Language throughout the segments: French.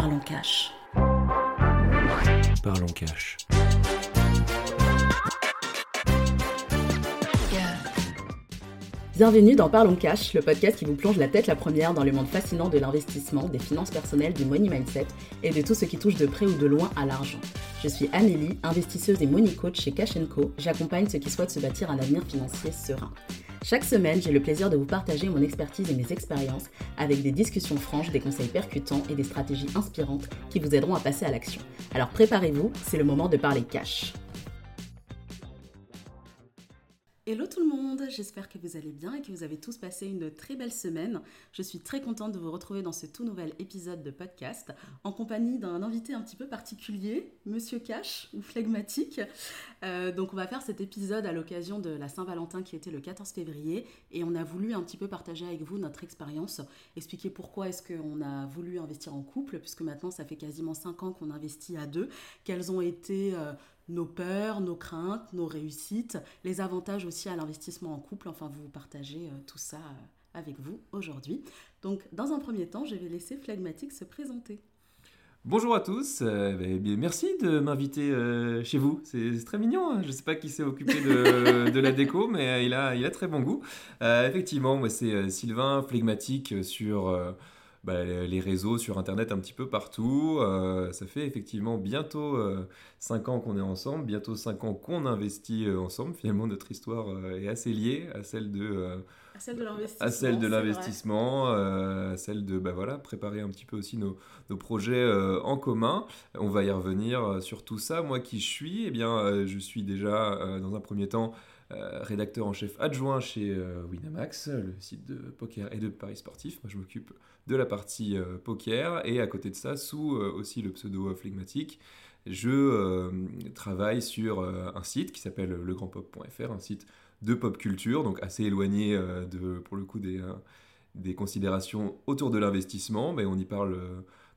Parlons Cash. Parlons Cash. Bienvenue dans Parlons Cash, le podcast qui vous plonge la tête la première dans le monde fascinant de l'investissement, des finances personnelles, du money mindset et de tout ce qui touche de près ou de loin à l'argent. Je suis Amélie, investisseuse et money coach chez Cash Co. J'accompagne ceux qui souhaitent se bâtir un avenir financier serein. Chaque semaine, j'ai le plaisir de vous partager mon expertise et mes expériences avec des discussions franches, des conseils percutants et des stratégies inspirantes qui vous aideront à passer à l'action. Alors préparez-vous, c'est le moment de parler cash. Hello tout le monde, j'espère que vous allez bien et que vous avez tous passé une très belle semaine. Je suis très contente de vous retrouver dans ce tout nouvel épisode de podcast en compagnie d'un invité un petit peu particulier, Monsieur Cash ou Phlegmatique. Euh, donc on va faire cet épisode à l'occasion de la Saint-Valentin qui était le 14 février et on a voulu un petit peu partager avec vous notre expérience, expliquer pourquoi est-ce qu'on a voulu investir en couple puisque maintenant ça fait quasiment 5 ans qu'on investit à deux, quels ont été... Euh, nos peurs, nos craintes, nos réussites, les avantages aussi à l'investissement en couple. Enfin, vous partagez euh, tout ça euh, avec vous aujourd'hui. Donc, dans un premier temps, je vais laisser Phlegmatique se présenter. Bonjour à tous, euh, ben, merci de m'inviter chez vous, c'est très mignon, hein. je ne sais pas qui s'est occupé de, la déco, mais il, a, il a très bon goût. effectivement, moi c'est Sylvain, flegmatique sur bah, les réseaux sur Internet un petit peu partout. Euh, ça fait effectivement bientôt 5 euh, ans qu'on est ensemble, bientôt 5 ans qu'on investit euh, ensemble. Finalement, notre histoire est assez liée à celle de... à celle de l'investissement. À celle de l'investissement, à celle de bah, voilà, préparer un petit peu aussi nos, nos projets en commun. On va y revenir sur tout ça. Moi qui je suis, eh bien, je suis déjà dans un premier temps rédacteur en chef adjoint chez Winamax, le site de poker et de paris sportifs. Moi je m'occupe de la partie euh, poker. Et à côté de ça, sous euh, aussi le pseudo phlegmatique, je euh, travaille sur un site qui s'appelle legrandpop.fr, un site de pop culture, donc assez éloigné de, pour le coup des, des considérations autour de l'investissement, mais on y parle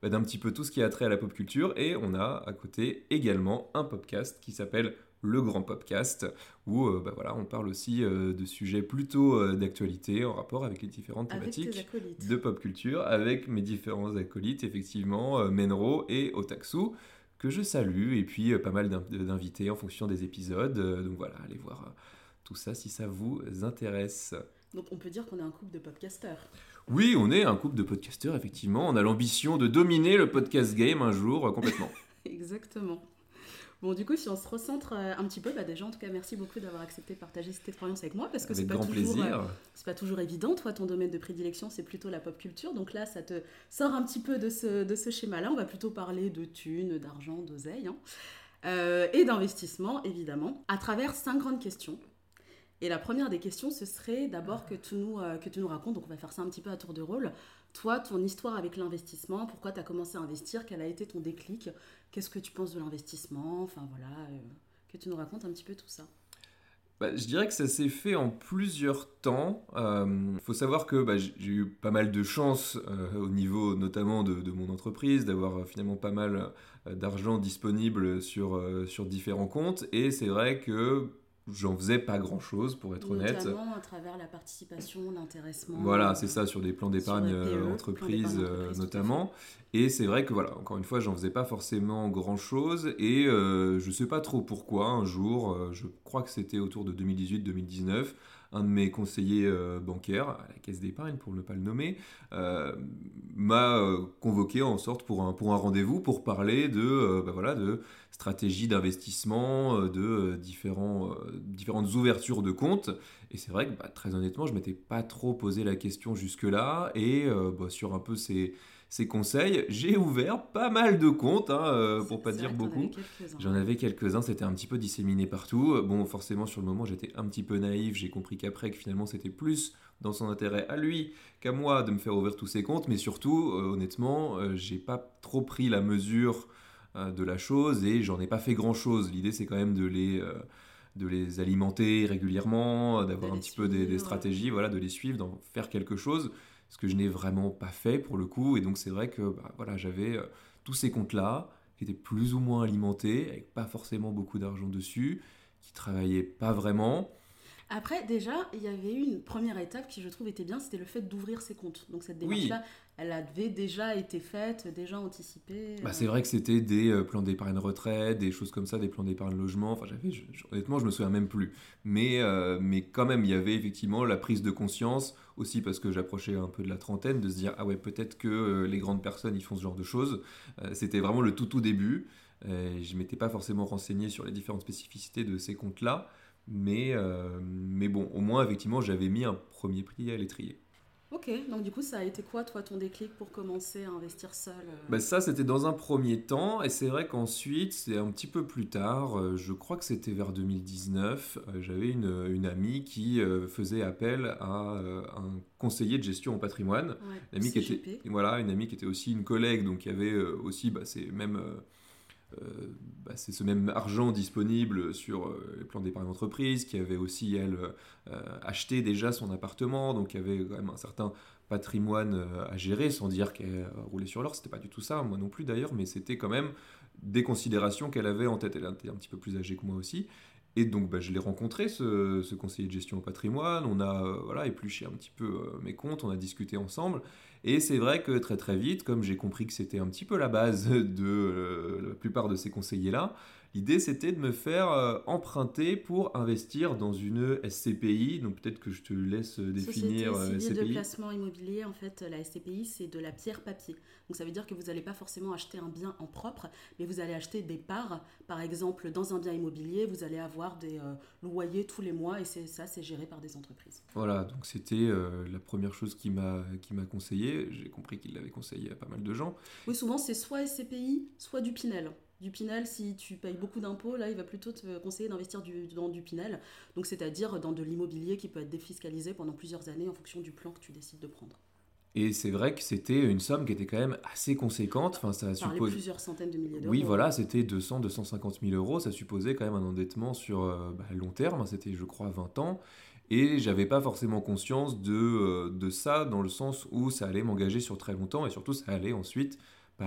bah, d'un petit peu tout ce qui a trait à la pop culture, et on a à côté également un podcast qui s'appelle le grand podcast, où euh, bah voilà, on parle aussi euh, de sujets plutôt euh, d'actualité en rapport avec les différentes thématiques de pop culture, avec mes différents acolytes, effectivement, Menro et Otaksu, que je salue, et puis pas mal d'invités en fonction des épisodes. donc voilà, allez voir tout ça si ça vous intéresse. Donc on peut dire qu'on est un couple de podcasteurs. Oui, on est un couple de podcasteurs, effectivement. On a l'ambition de dominer le podcast game un jour complètement. Exactement. Bon, du coup, si on se recentre euh, un petit peu, bah déjà, en tout cas, merci beaucoup d'avoir accepté de partager cette expérience avec moi parce que c'est pas, toujours, euh, c'est pas toujours évident. Toi, ton domaine de prédilection, c'est plutôt la pop culture. Donc là, ça te sort un petit peu de ce, de ce schéma-là. On va plutôt parler de thunes, d'argent, d'oseille hein. euh, et d'investissement, évidemment, à travers cinq grandes questions. Et la première des questions, ce serait d'abord que, tu nous, que tu nous racontes, donc on va faire ça un petit peu à tour de rôle, toi, ton histoire avec l'investissement, pourquoi tu as commencé à investir, quel a été ton déclic, qu'est-ce que tu penses de l'investissement, enfin voilà, euh, que tu nous racontes un petit peu tout ça. Bah, je dirais que ça s'est fait en plusieurs temps. Il euh, faut savoir que bah, j'ai eu pas mal de chance euh, au niveau notamment de, de mon entreprise, d'avoir finalement pas mal d'argent disponible sur, sur différents comptes. Et c'est vrai que j'en faisais pas grand chose pour être honnête. Notamment à travers la participation, l'intéressement. Voilà, c'est ça, sur des plans d'épargne euh, entreprise euh, notamment. Et c'est vrai que voilà, encore une fois, j'en faisais pas forcément grand chose et euh, je sais pas trop pourquoi. Un jour, je crois que c'était autour de 2018-2019 un de mes conseillers euh, bancaires, à la caisse d'épargne pour ne pas le nommer, euh, m'a euh, convoqué en sorte pour un, rendez-vous pour parler de, bah stratégie d'investissement, de différentes ouvertures de comptes. Et c'est vrai que bah, très honnêtement, je m'étais pas trop posé la question jusque-là. Et bah, sur un peu ces ses conseils. J'ai ouvert pas mal de comptes, hein, euh, pour pas dire beaucoup. J'en avais quelques-uns, c'était un petit peu disséminé partout. Bon, forcément, sur le moment, j'étais un petit peu naïf. J'ai compris qu'après, que finalement, c'était plus dans son intérêt à lui qu'à moi de me faire ouvrir tous ses comptes. Mais surtout, euh, honnêtement, euh, j'ai pas trop pris la mesure de la chose et j'en ai pas fait grand-chose. L'idée, c'est quand même de les de les alimenter régulièrement, d'avoir un petit peu des, des, stratégies, voilà, de les suivre, d'en faire quelque chose ce que je n'ai vraiment pas fait pour le coup. Et donc c'est vrai que bah, voilà, j'avais euh, tous ces comptes-là qui étaient plus ou moins alimentés, avec pas forcément beaucoup d'argent dessus, qui travaillaient pas vraiment. Après, déjà, il y avait eu une première étape qui, je trouve, était bien, c'était le fait d'ouvrir ses comptes. Donc cette démarche-là, elle avait déjà été faite, déjà anticipée. Bah, c'est vrai que c'était des euh, plans d'épargne retraite, des choses comme ça, des plans d'épargne logement. Enfin, j'avais, honnêtement, je me souviens même plus. Mais, euh, mais quand même, il y avait effectivement la prise de conscience, aussi parce que j'approchais un peu de la trentaine, de se dire, ah ouais, peut-être que euh, les grandes personnes, ils font ce genre de choses. c'était vraiment le tout tout début. je m'étais pas forcément renseigné sur les différentes spécificités de ces comptes-là. Mais, euh, mais bon, au moins, effectivement, j'avais mis un premier prix à l'étrier. Ok, donc du coup, ça a été quoi, toi, ton déclic pour commencer à investir seul bah, Ça, c'était dans un premier temps, et c'est vrai qu'ensuite, c'est un petit peu plus tard, euh, je crois que c'était vers 2019, j'avais une, une, amie qui faisait appel à un conseiller de gestion au patrimoine. une, amie qui était, voilà, une amie qui était aussi une collègue, donc qui avait aussi bah, c'est même euh, bah, c'est ce même argent disponible sur euh, les plans d'épargne d'entreprise, qui avait aussi, elle, euh, acheté déjà son appartement, donc y avait quand même un certain patrimoine à gérer, sans dire qu'elle roulait sur l'or, c'était pas du tout ça, moi non plus d'ailleurs, mais c'était quand même des considérations qu'elle avait en tête. Elle était un petit peu plus âgée que moi aussi. Et donc, bah, je l'ai rencontré, ce, conseiller de gestion au patrimoine. On a voilà, épluché un petit peu mes comptes, on a discuté ensemble. Et c'est vrai que très très vite, comme j'ai compris que c'était un petit peu la base de euh, la plupart de ces conseillers-là, L'idée, c'était de me faire euh, emprunter pour investir dans une SCPI. Donc peut-être que je te laisse euh, définir Société SCPI. de placement immobilier, en fait, la SCPI, c'est de la pierre papier. Donc ça veut dire que vous n'allez pas forcément acheter un bien en propre, mais vous allez acheter des parts. Par exemple, dans un bien immobilier, vous allez avoir des loyers tous les mois et c'est ça, c'est géré par des entreprises. Voilà, donc c'était la première chose qui m'a qui m'a conseillé. J'ai compris qu'il l'avait conseillé à pas mal de gens. Oui, souvent c'est soit SCPI, soit du Pinel du Pinel, si tu payes beaucoup d'impôts, là, il va plutôt te conseiller d'investir dans du Pinel. Donc, c'est-à-dire dans de l'immobilier qui peut être défiscalisé pendant plusieurs années en fonction du plan que tu décides de prendre. Et c'est vrai que c'était une somme qui était quand même assez conséquente. Enfin, ça suppose plusieurs centaines de milliers d'euros. Oui, voilà, c'était 200, 250 000 euros. Ça supposait quand même un endettement sur euh, bah, long terme. C'était, je crois, 20 ans. Et j'avais pas forcément conscience de, euh, de ça dans le sens où ça allait m'engager sur très longtemps et surtout ça allait ensuite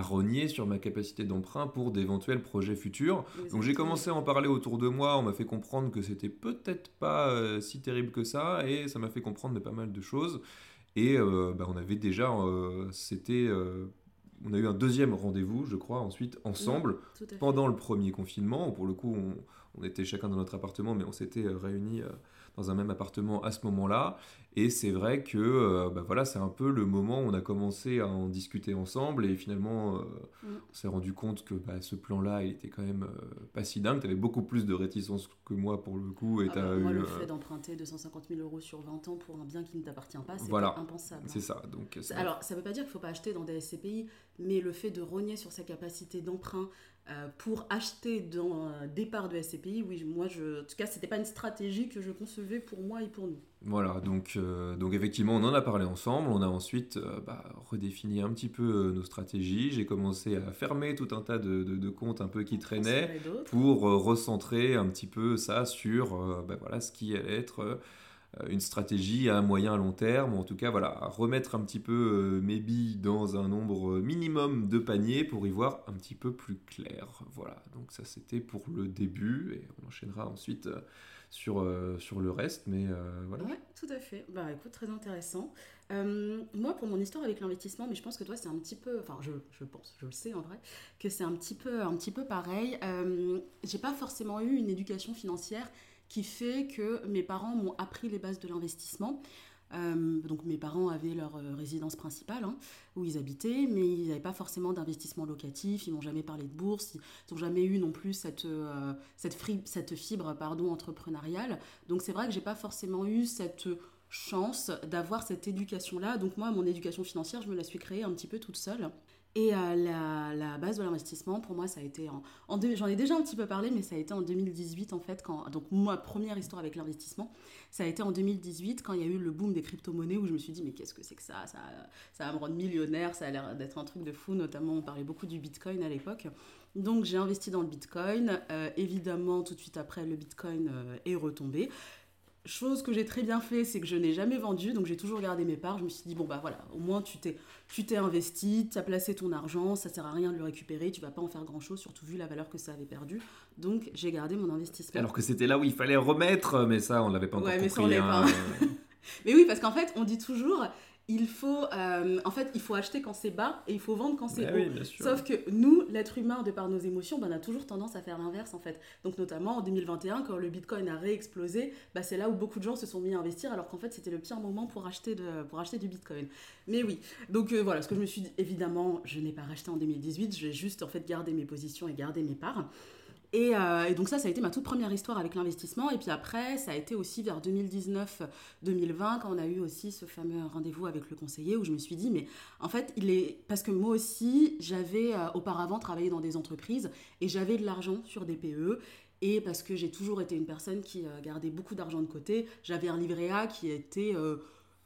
rogner sur ma capacité d'emprunt pour d'éventuels projets futurs. Donc j'ai commencé à en parler autour de moi, on m'a fait comprendre que c'était peut-être pas euh, si terrible que ça, et ça m'a fait comprendre de pas mal de choses. Et euh, bah, on avait déjà, euh, c'était, on a eu un deuxième rendez-vous, je crois, ensuite ensemble, pendant le premier confinement. Pour le coup, on, on, était chacun dans notre appartement, mais on s'était réunis dans un même appartement à ce moment-là. Et c'est vrai que euh, bah voilà, c'est un peu le moment où on a commencé à en discuter ensemble et finalement euh, mm. on s'est rendu compte que bah, ce plan-là il était quand même euh, pas si dingue. Tu avais beaucoup plus de réticence que moi pour le coup. Et ah bah, moi, le fait d'emprunter 250 000 euros sur 20 ans pour un bien qui ne t'appartient pas, c'est voilà, impensable. C'est ça. Donc, Alors ça ne veut pas dire qu'il ne faut pas acheter dans des SCPI, mais le fait de rogner sur sa capacité d'emprunt euh, pour acheter dans un départ de SCPI, oui, moi, je, en tout cas, c'était pas une stratégie que je concevais pour moi et pour nous. Voilà, donc, euh, donc effectivement, on en a parlé ensemble. On a ensuite euh, bah, redéfini un petit peu nos stratégies. J'ai commencé à fermer tout un tas de, de, comptes un peu qui traînaient pour recentrer un petit peu ça sur bah, voilà, ce qui allait être une stratégie à moyen long terme, en tout cas voilà, remettre un petit peu euh, mes billes dans un nombre minimum de paniers pour y voir un petit peu plus clair. Voilà, donc ça c'était pour le début et on enchaînera ensuite euh, sur, sur le reste, mais voilà. Ouais, tout à fait. Bah écoute, très intéressant. moi, pour mon histoire avec l'investissement, mais je pense que toi, c'est un petit peu, enfin, je, je, pense, je le sais en vrai, que c'est un petit peu, un petit peu pareil. J'ai pas forcément eu une éducation financière qui fait que mes parents m'ont appris les bases de l'investissement. Euh, donc mes parents avaient leur euh, résidence principale hein, où ils habitaient, mais ils n'avaient pas forcément d'investissement locatif, ils m'ont jamais parlé de bourse, ils n'ont jamais eu non plus cette, euh, cette, fibre pardon, entrepreneuriale. Donc c'est vrai que j'ai pas forcément eu cette chance d'avoir cette éducation-là. Donc moi, mon éducation financière, je me la suis créée un petit peu toute seule. Et euh, la, base de l'investissement, pour moi, ça a été en, en j'en ai déjà un petit peu parlé, mais ça a été en 2018 en fait, quand donc ma première histoire avec l'investissement, ça a été en 2018 quand il y a eu le boom des crypto-monnaies où je me suis dit mais qu'est-ce que c'est que ça, ça, ça va me rendre millionnaire, ça a l'air d'être un truc de fou, notamment on parlait beaucoup du Bitcoin à l'époque. Donc j'ai investi dans le Bitcoin, euh, évidemment tout de suite après le Bitcoin euh, est retombé. Chose que j'ai très bien fait, c'est que je n'ai jamais vendu, donc j'ai toujours gardé mes parts. Je me suis dit, bon bah voilà, au moins tu t'es, tu t'es investi, tu as placé ton argent, ça sert à rien de le récupérer, tu vas pas en faire grand chose, surtout vu la valeur que ça avait perdu. Donc j'ai gardé mon investissement. Alors que c'était là où il fallait remettre, mais ça on l'avait pas encore ouais, compris. Mais, hein. mais oui, parce qu'en fait, on dit toujours, il faut, euh, en fait, il faut acheter quand c'est bas et il faut vendre quand c'est haut. Sauf que nous, l'être humain, de par nos émotions, ben, on a toujours tendance à faire l'inverse, en fait. Donc, notamment en 2021, quand le Bitcoin a réexplosé, ben, c'est là où beaucoup de gens se sont mis à investir, alors qu'en fait, c'était le pire moment pour acheter, de, pour acheter du Bitcoin. Mais oui, donc euh, voilà, ce que je me suis dit, évidemment, je n'ai pas racheté en 2018, j'ai juste, en fait, gardé mes positions et gardé mes parts. Euh, et, donc ça, ça a été ma toute première histoire avec l'investissement. Et puis après, ça a été aussi vers 2019-2020, quand on a eu aussi ce fameux rendez-vous avec le conseiller, où je me suis dit, mais en fait, il est... Parce que moi aussi, j'avais euh, auparavant travaillé dans des entreprises et j'avais de l'argent sur des PE. Et parce que j'ai toujours été une personne qui euh, gardait beaucoup d'argent de côté, j'avais un livret A qui était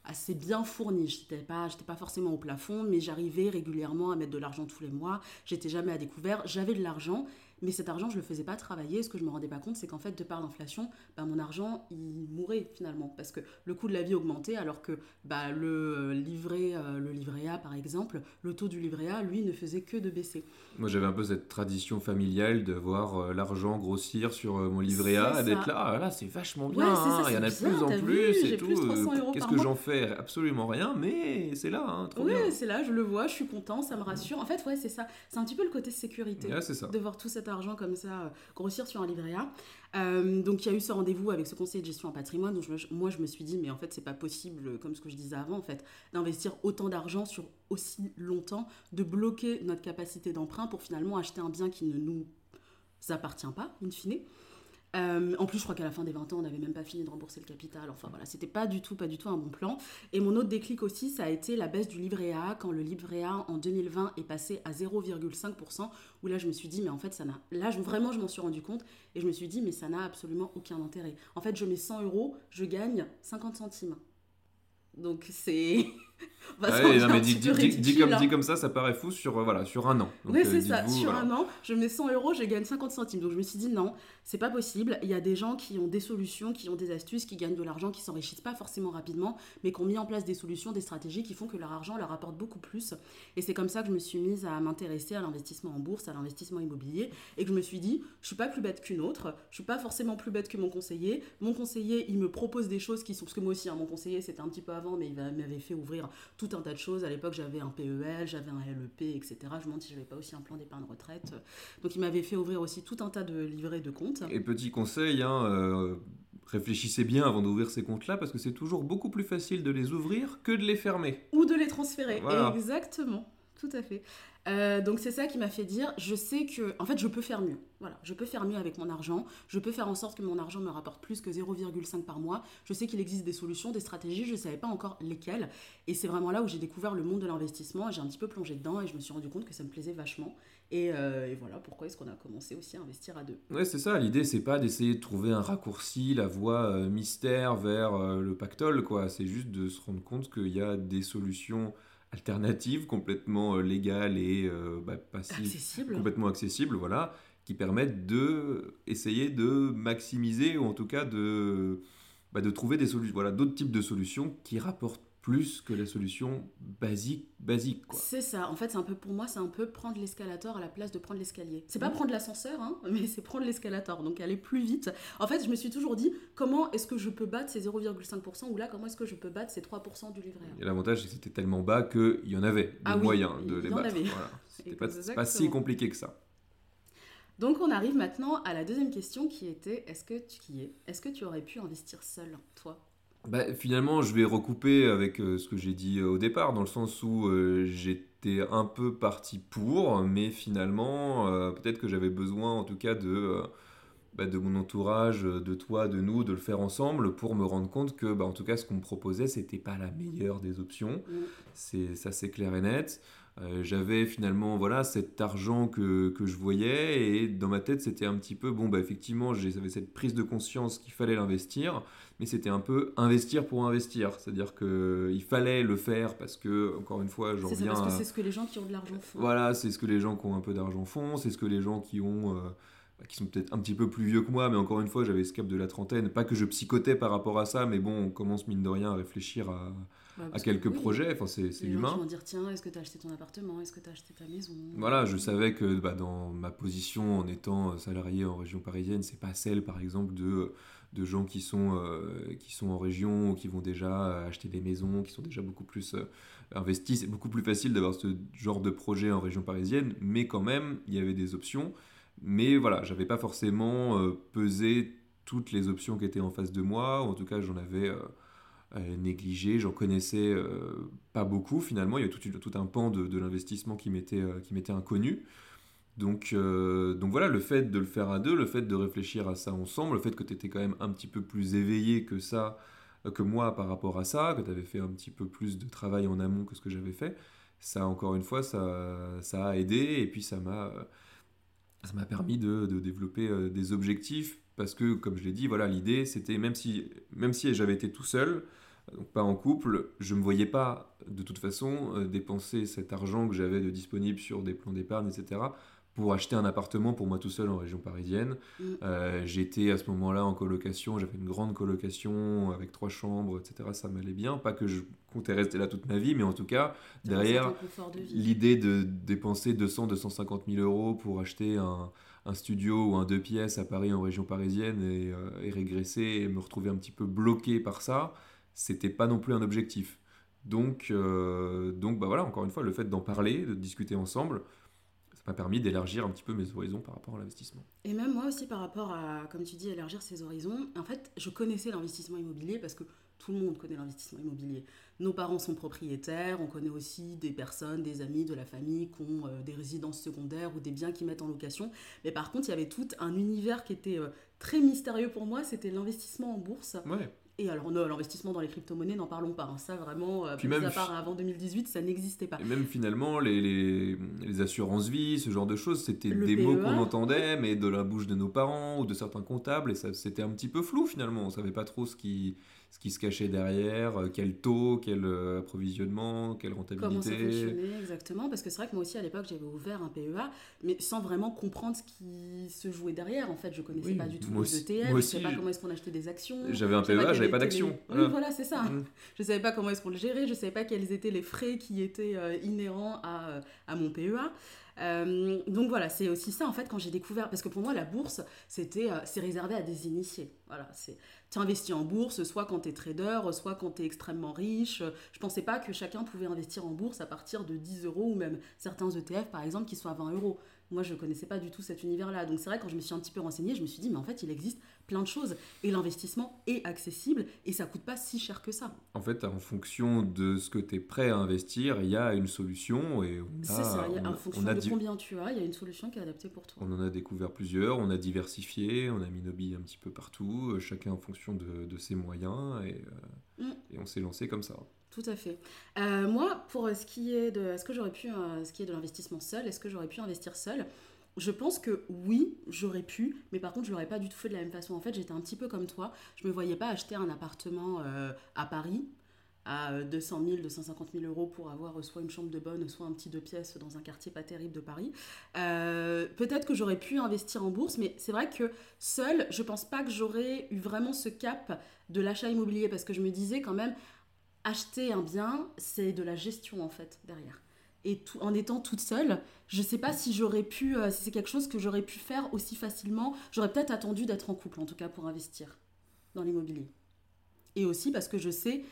assez bien fourni. Je n'étais pas, pas forcément au plafond, mais j'arrivais régulièrement à mettre de l'argent tous les mois. J'étais jamais à découvert. J'avais de l'argent mais cet argent, je ne le faisais pas travailler. Ce que je me rendais pas compte, c'est qu'en fait, de par l'inflation, bah, mon argent, il mourait finalement. Parce que le coût de la vie augmentait, alors que bah, le, euh, livret, euh, le livret A, par exemple, le taux du livret A, lui, ne faisait que de baisser. Moi, j'avais un peu cette tradition familiale de voir euh, l'argent grossir sur mon livret A, d'être là, ah, là, c'est vachement bien, hein, il y en a de plus en plus et tout. Qu'est-ce que j'en fais Absolument rien, mais c'est là, hein, oui, c'est là, je le vois, je suis content, ça me rassure. En fait, ouais, c'est ça. C'est un petit peu le côté sécurité. ça. De voir tout cet argent comme ça euh, grossir sur un livret A. Euh, donc il y a eu ce rendez-vous avec ce conseiller de gestion en patrimoine. Donc moi je me suis dit mais en fait c'est pas possible comme ce que je disais avant en fait d'investir autant d'argent sur aussi longtemps, de bloquer notre capacité d'emprunt pour finalement acheter un bien qui ne nous appartient pas in fine. Euh, en plus, je crois qu'à la fin des 20 ans, on n'avait même pas fini de rembourser le capital. Enfin voilà, c'était pas du tout, pas du tout un bon plan. Et mon autre déclic aussi, ça a été la baisse du livret A quand le livret A en 2020 est passé à 0,5%. Où là, je me suis dit, mais en fait, ça n'a. Là, vraiment, je m'en suis rendu compte et je me suis dit, mais ça n'a absolument aucun intérêt. En fait, je mets 100 euros, je gagne 50 centimes. Donc c'est. Ah mais dit, comme, hein. dit, comme, ça, ça paraît fou sur, euh, voilà, sur un an. Oui, c'est euh, ça. Sur un an, je mets 100 euros, je gagne 50 centimes. Donc je me suis dit non, c'est pas possible. Il y a des gens qui ont des solutions, qui ont des astuces, qui gagnent de l'argent, qui s'enrichissent pas forcément rapidement, mais qui ont mis en place des solutions, des stratégies qui font que leur argent leur apporte beaucoup plus. Et c'est comme ça que je me suis mise à m'intéresser à l'investissement en bourse, à l'investissement immobilier, et que je me suis dit, je suis pas plus bête qu'une autre, je suis pas forcément plus bête que mon conseiller. Mon conseiller, il me propose des choses qui sont. Parce que moi aussi, hein, mon conseiller, c'était un petit peu avant, mais il m'avait fait ouvrir tout un tas de choses à l'époque, j'avais un PEL, j'avais un LEP, etc. Je me demande si j'avais pas aussi un plan d'épargne retraite. Donc, il m'avait fait ouvrir aussi tout un tas de livrets de comptes. Et petit conseil, hein, euh, réfléchissez bien avant d'ouvrir ces comptes-là, parce que c'est toujours beaucoup plus facile de les ouvrir que de les fermer. Ou de les transférer. Exactement. Tout à fait. Euh, donc c'est ça qui m'a fait dire, je sais que, en fait, je peux faire mieux. Voilà, je peux faire mieux avec mon argent. Je peux faire en sorte que mon argent me rapporte plus que 0,5 par mois. Je sais qu'il existe des solutions, des stratégies. Je ne savais pas encore lesquelles. Et c'est vraiment là où j'ai découvert le monde de l'investissement. J'ai un petit peu plongé dedans et je me suis rendu compte que ça me plaisait vachement. Et, euh, voilà pourquoi est-ce qu'on a commencé aussi à investir à deux. Ouais, c'est ça. L'idée, c'est pas d'essayer de trouver un raccourci, la voie euh, mystère vers le pactole, quoi. C'est juste de se rendre compte qu'il y a des solutions alternatives complètement euh, légales et euh, bah, complètement accessibles, voilà, qui permettent de essayer de maximiser ou en tout cas de, bah, de trouver des solutions, voilà, d'autres types de solutions qui rapportent plus que la solution basique basique quoi. C'est ça. En fait, c'est un peu pour moi, c'est un peu prendre l'escalator à la place de prendre l'escalier. C'est pas prendre l'ascenseur hein, mais c'est prendre l'escalator. Donc aller plus vite. En fait, je me suis toujours dit comment est-ce que je peux battre ces 0,5% ou là comment est-ce que je peux battre ces 3% du livret Et l'avantage c'est que c'était tellement bas qu'il y en avait des ah moyens de les battre. Voilà. C'était pas, pas si compliqué que ça. Donc on arrive maintenant à la deuxième question qui était est-ce que tu qui est Est-ce que tu aurais pu investir seul toi? Bah, finalement, je vais recouper avec euh, ce que j'ai dit euh, au départ, dans le sens où euh, j'étais un peu parti pour, mais finalement, peut-être que j'avais besoin en tout cas de, bah, de mon entourage, de toi, de nous, de le faire ensemble pour me rendre compte que, bah, en tout cas, ce qu'on me proposait, c'était pas la meilleure des options. Mm. C'est, ça, c'est clair et net. j'avais finalement voilà cet argent que, que, je voyais et dans ma tête c'était un petit peu bon bah effectivement j'avais cette prise de conscience qu'il fallait l'investir mais c'était un peu investir pour investir. C'est-à-dire qu'il fallait le faire parce que, encore une fois, j'en reviens. C'est ce que les gens qui ont de l'argent font. Voilà, c'est ce que les gens qui ont un peu d'argent font, c'est ce que les gens qui ont. Euh, bah, qui sont peut-être un petit peu plus vieux que moi, mais encore une fois, j'avais ce cap de la trentaine. Pas que je psychotais par rapport à ça, mais bon, on commence mine de rien à réfléchir à, à quelques projets. Enfin, c'est humain. Gens vont dire tiens, est-ce que tu as acheté ton appartement Est-ce que tu as acheté ta maison? Voilà, je savais que bah, dans ma position en étant salarié en région parisienne, c'est pas celle, par exemple, de de gens qui sont, euh, qui sont en région, ou qui vont déjà acheter des maisons, qui sont déjà beaucoup plus euh, investis. C'est beaucoup plus facile d'avoir ce genre de projet en région parisienne, mais quand même, il y avait des options. Mais voilà, j'avais pas forcément euh, pesé toutes les options qui étaient en face de moi, ou en tout cas, j'en avais négligé, j'en connaissais pas beaucoup finalement. Il y a tout, un pan de, l'investissement qui m'était inconnu. Donc, euh, donc voilà, le fait de le faire à deux, le fait de réfléchir à ça ensemble, le fait que tu étais quand même un petit peu plus éveillé que ça, euh, que moi par rapport à ça, que tu avais fait un petit peu plus de travail en amont que ce que j'avais fait, ça encore une fois, ça, ça a aidé et puis ça m'a ça permis de, de développer euh, des objectifs parce que comme je l'ai dit, voilà, l'idée c'était même si même si j'avais été tout seul, donc pas en couple, je ne me voyais pas de toute façon dépenser cet argent que j'avais de disponible sur des plans d'épargne, etc pour acheter un appartement pour moi tout seul en région parisienne. Mm. Euh, j'étais à ce moment-là en colocation, j'avais une grande colocation avec trois chambres, etc. Ça m'allait bien. Pas que je comptais rester là toute ma vie, mais en tout cas, derrière, l'idée de dépenser 200-250 000 euros pour acheter un, studio ou un deux pièces à Paris en région parisienne et, euh, et, régresser et me retrouver un petit peu bloqué par ça, c'était pas non plus un objectif. Donc, euh, donc bah voilà, encore une fois, le fait d'en parler, de discuter ensemble, m'a permis d'élargir un petit peu mes horizons par rapport à l'investissement. Et même moi aussi par rapport à, comme tu dis, élargir ses horizons, en fait, je connaissais l'investissement immobilier parce que tout le monde connaît l'investissement immobilier. Nos parents sont propriétaires, on connaît aussi des personnes, des amis, de la famille qui ont euh, des résidences secondaires ou des biens qui mettent en location. Mais par contre, il y avait tout un univers qui était euh, très mystérieux pour moi, c'était l'investissement en bourse. Ouais. Et alors, l'investissement dans les crypto-monnaies, n'en parlons pas. Hein. Ça, vraiment, euh, Puis même, à part avant 2018, ça n'existait pas. Et même finalement, les, les, les assurances-vie, ce genre de choses, c'était des mots qu'on e entendait, mais de la bouche de nos parents ou de certains comptables, et ça, c'était un petit peu flou finalement. On savait pas trop ce qui, ce qui se cachait derrière, euh, quel taux, quel euh, approvisionnement, quelle rentabilité. Comment ça fonctionnait exactement, parce que c'est vrai que moi aussi à l'époque j'avais ouvert un PEA, mais sans vraiment comprendre ce qui se jouait derrière. En fait, je connaissais pas du tout les ETF, je ne savais pas comment est-ce qu'on achetait des actions. J'avais un PEA, j'avais pas d'action. Oui, voilà, c'est ça. Mm. Je savais pas comment est-ce qu'on le gérait, je savais pas quels étaient les frais qui étaient euh, inhérents à, à mon PEA. Euh, donc voilà, c'est aussi ça en fait quand j'ai découvert, parce que pour moi la bourse c'était euh, c'est réservé à des initiés. Voilà, c'est tu investis en bourse soit quand tu trader, soit quand tu extrêmement riche. Je pensais pas que chacun pouvait investir en bourse à partir de 10 euros ou même certains ETF par exemple qui soient à 20 euros. Moi, je ne connaissais pas du tout cet univers-là. Donc, c'est vrai, quand je me suis un petit peu renseignée, je me suis dit, mais en fait, il existe plein de choses. Et l'investissement est accessible et ça coûte pas si cher que ça. En fait, en fonction de ce que tu es prêt à investir, il y a une solution. et C'est ça, en fonction de combien tu as, il y a une solution qui est adaptée pour toi. On en a découvert plusieurs, on a diversifié, on a mis nos billes un petit peu partout, euh, chacun en fonction de, ses moyens. Et, euh, mm. et on s'est lancé comme ça. Tout à fait. Euh, moi, pour ce qui est de, ce que j'aurais pu, euh, ce qui est de l'investissement seul, est-ce que j'aurais pu investir seul? Je pense que oui, j'aurais pu, mais par contre, je l'aurais pas du tout fait de la même façon. En fait, j'étais un petit peu comme toi. Je me voyais pas acheter un appartement euh, à Paris à 200 000, 250 000 euros pour avoir soit une chambre de bonne, soit un petit deux pièces dans un quartier pas terrible de Paris. Peut-être que j'aurais pu investir en bourse, mais c'est vrai que seul, je pense pas que j'aurais eu vraiment ce cap de l'achat immobilier parce que je me disais quand même, acheter un bien, c'est de la gestion en fait derrière. Et tout, en étant toute seule, je sais pas si j'aurais pu, euh, si c'est quelque chose que j'aurais pu faire aussi facilement. J'aurais peut-être attendu d'être en couple en tout cas pour investir dans l'immobilier. Et aussi parce que je sais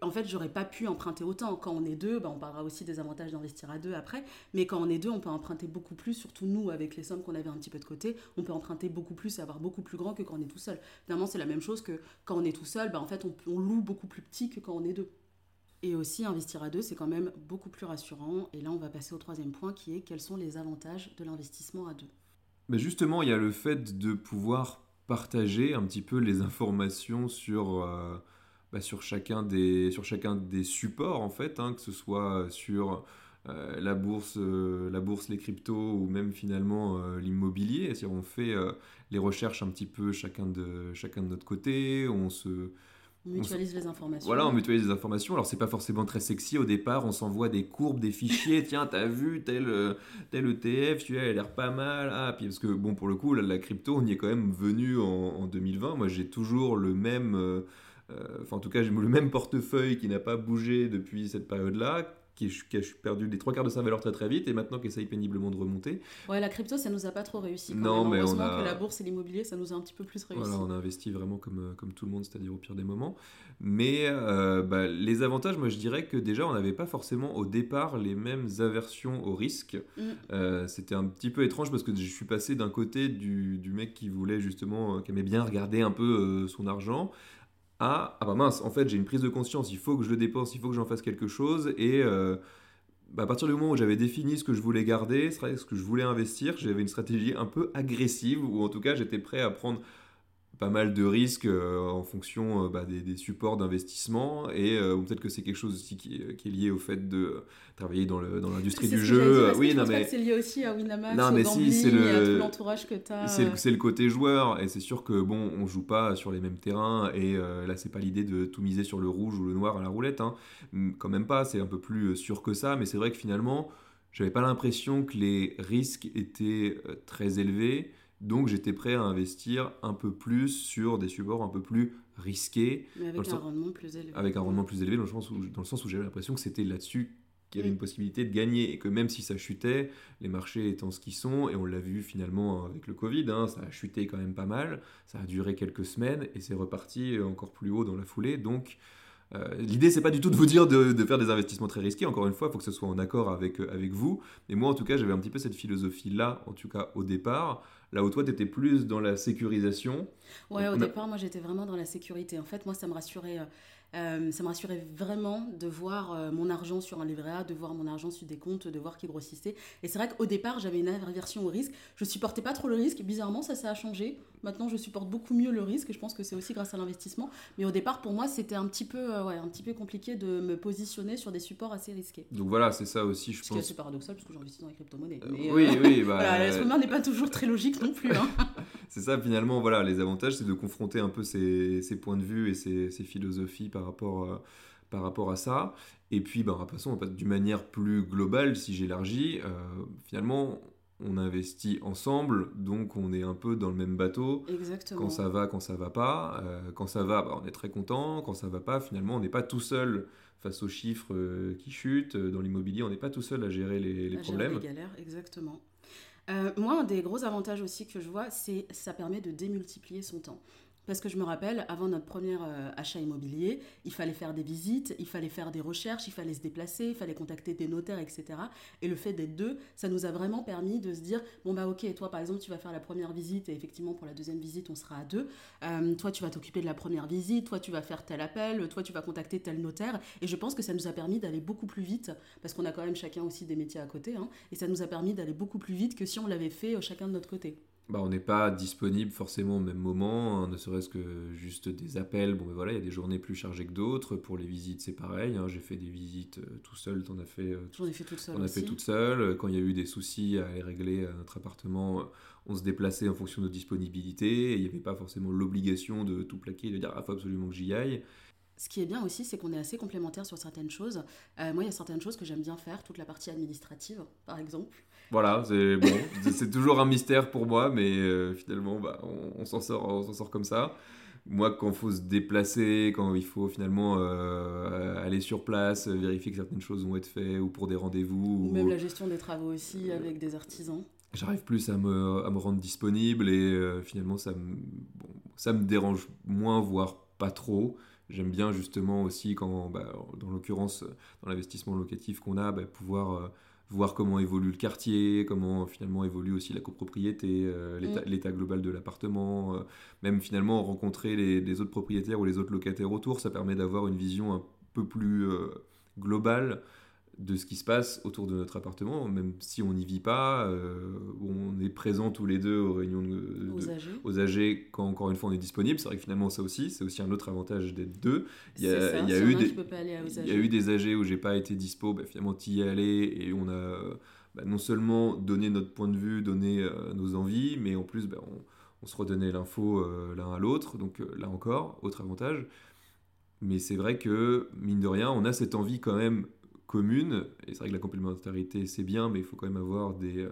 en fait j'aurais pas pu emprunter autant. Quand on est deux, bah, on parlera aussi des avantages d'investir à deux après, mais quand on est deux, on peut emprunter beaucoup plus, surtout nous avec les sommes qu'on avait un petit peu de côté, on peut emprunter beaucoup plus avoir beaucoup plus grand que quand on est tout seul. Finalement, c'est la même chose que quand on est tout seul, bah, en fait on, loue beaucoup plus petit que quand on est deux. Et aussi, investir à deux, c'est quand même beaucoup plus rassurant. Et là, on va passer au troisième point qui est quels sont les avantages de l'investissement à deux. Mais justement, il y a le fait de pouvoir partager un petit peu les informations sur, euh, bah, sur, chacun, des, sur chacun des supports, en fait, hein, que ce soit sur euh, la, bourse, euh, la bourse, les cryptos ou même finalement l'immobilier. Si on fait les recherches un petit peu chacun de, chacun de notre côté, on se On mutualise les informations. Voilà, on mutualise les informations. Alors, c'est pas forcément très sexy au départ. On s'envoie des courbes, des fichiers. Tiens, t'as vu tel, euh, tel ETF, tu vois, elle a l'air pas mal. Ah, puis parce que, bon, pour le coup, la crypto, on y est quand même venu en, 2020. Moi, j'ai toujours le même. Euh, enfin, en tout cas, j'ai le même portefeuille qui n'a pas bougé depuis cette période-là qui, a perdu des trois quarts de sa valeur très très vite et maintenant qui essaye péniblement de remonter. Ouais, la crypto, ça nous a pas trop réussi. non, mais on a... que la bourse et l'immobilier, ça nous a un petit peu plus réussi. Voilà, on a investi vraiment comme, euh, comme tout le monde, c'est-à-dire au pire des moments. Mais euh, bah, les avantages, moi je dirais que déjà, on n'avait pas forcément au départ les mêmes aversions au risque. Mm. Euh, c'était un petit peu étrange parce que je suis passé d'un côté du, du, mec qui voulait justement, qui aimait bien regarder un peu son argent, ah, ah bah mince, en fait j'ai une prise de conscience, il faut que je le dépense, il faut que j'en fasse quelque chose. Et euh, bah, à partir du moment où j'avais défini ce que je voulais garder, ce que je voulais investir, j'avais une stratégie un peu agressive, ou en tout cas j'étais prêt à prendre pas mal de risques euh, en fonction euh, bah, des, supports d'investissement et euh, peut-être que c'est quelque chose aussi qui, est lié au fait de travailler dans l'industrie du jeu. oui, non mais c'est lié aussi à Winamax, non, mais si, c'est le l'entourage que tu as. C'est le, côté joueur et c'est sûr que bon, on joue pas sur les mêmes terrains et là c'est pas l'idée de tout miser sur le rouge ou le noir à la roulette, hein. quand même pas. C'est un peu plus sûr que ça, mais c'est vrai que finalement, j'avais pas l'impression que les risques étaient très élevés. Donc j'étais prêt à investir un peu plus sur des supports un peu plus risqués. Mais avec un rendement plus élevé. Avec un rendement plus élevé dans le sens où, dans le sens où j'avais l'impression que c'était là-dessus qu'il y avait une possibilité de gagner et que même si ça chutait, les marchés étant ce qu'ils sont, et on l'a vu finalement avec le Covid, hein, ça a chuté quand même pas mal, ça a duré quelques semaines et c'est reparti encore plus haut dans la foulée. Donc euh, l'idée, c'est pas du tout de vous dire de, faire des investissements très risqués. Encore une fois, il faut que ce soit en accord avec, avec vous. Mais moi, en tout cas, j'avais un petit peu cette philosophie-là, en tout cas au départ. Là où toi, tu étais plus dans la sécurisation. Ouais, au départ, moi, j'étais vraiment dans la sécurité. En fait, moi, ça me rassurait. Euh, ça me rassurait vraiment de voir euh, mon argent sur un livret A, de voir mon argent sur des comptes, de voir qu'il grossissait. Et c'est vrai qu'au départ, j'avais une aversion au risque. Je supportais pas trop le risque. Bizarrement, ça, ça a changé. Maintenant, je supporte beaucoup mieux le risque. Et je pense que c'est aussi grâce à l'investissement. Mais au départ, pour moi, c'était un petit peu, euh, ouais, un petit peu compliqué de me positionner sur des supports assez risqués. Donc voilà, c'est ça aussi, je pense. Ce qui est assez paradoxal parce que j'investis dans les crypto-monnaies. oui, oui, bah, voilà, l'être humain n'est pas toujours très logique non plus. Hein. c'est ça, finalement, voilà, les avantages, c'est de confronter un peu ses, points de vue et ses, philosophies par rapport par rapport à ça. Et puis, ben, passons d'une manière plus globale, si j'élargis, euh, finalement, on investit ensemble, donc on est un peu dans le même bateau. Exactement. Quand ça va, quand ça va pas. Euh, quand ça va, bah, on est très content. Quand ça va pas, finalement, on n'est pas tout seul face aux chiffres euh, qui chutent. Dans l'immobilier, on n'est pas tout seul à gérer les, problèmes. Gérer les galères, exactement. Moi, un des gros avantages aussi que je vois, c'est ça permet de démultiplier son temps. Parce que je me rappelle, avant notre premier euh, achat immobilier, il fallait faire des visites, il fallait faire des recherches, il fallait se déplacer, il fallait contacter des notaires, etc. Et le fait d'être deux, ça nous a vraiment permis de se dire, bon bah ok, toi par exemple, tu vas faire la première visite et effectivement pour la deuxième visite, on sera à deux. Euh, toi, tu vas t'occuper de la première visite, toi, tu vas faire tel appel, toi, tu vas contacter tel notaire. Et je pense que ça nous a permis d'aller beaucoup plus vite, parce qu'on a quand même chacun aussi des métiers à côté, hein, et ça nous a permis d'aller beaucoup plus vite que si on l'avait fait euh, chacun de notre côté. Bah, on n'est pas disponible forcément au même moment, hein, ne serait-ce que juste des appels. Bon, ben voilà, il y a des journées plus chargées que d'autres. Pour les visites, c'est pareil. Hein. J'ai fait des visites euh, tout seul, t'en as fait. Euh, J'en ai fait toute seule. On a fait toute seule. Quand il y a eu des soucis à les régler à notre appartement, on se déplaçait en fonction de nos disponibilités. Il n'y avait pas forcément l'obligation de tout plaquer et de dire ah faut absolument que j'y aille. Ce qui est bien aussi, c'est qu'on est assez complémentaires sur certaines choses. Euh, moi, il y a certaines choses que j'aime bien faire, toute la partie administrative, par exemple. Voilà, c'est bon, c'est toujours un mystère pour moi, mais euh, finalement, bah, on, s'en sort, on s'en sort comme ça. Moi, quand il faut se déplacer, quand il faut finalement euh, aller sur place, vérifier que certaines choses vont être faites, ou pour des rendez-vous. Ou même la gestion des travaux aussi avec des artisans. J'arrive plus à me, à me, rendre disponible et euh, finalement, ça me, bon, ça me dérange moins, voire pas trop. J'aime bien justement aussi, quand, bah, dans l'occurrence, dans l'investissement locatif qu'on a, bah, pouvoir voir comment évolue le quartier, comment finalement évolue aussi la copropriété, euh, mm. l'état global de l'appartement, euh, même finalement rencontrer les, autres propriétaires ou les autres locataires autour, ça permet d'avoir une vision un peu plus euh, globale de ce qui se passe autour de notre appartement, même si on n'y vit pas, euh, on est présent tous les deux aux réunions de, aux, âgés. quand encore une fois on est disponible. C'est vrai que finalement ça aussi, c'est aussi un autre avantage d'être deux. Il y a, il y a eu des, il y a eu des âgés où j'ai pas été dispo, bah, finalement tu y es allé et on a bah, non seulement donné notre point de vue, donné euh, nos envies, mais en plus bah, on, on, se redonnait l'info euh, l'un à l'autre. Donc là encore, autre avantage. Mais c'est vrai que, mine de rien, on a cette envie quand même commune, et c'est vrai que la complémentarité c'est bien, mais il faut quand même avoir des,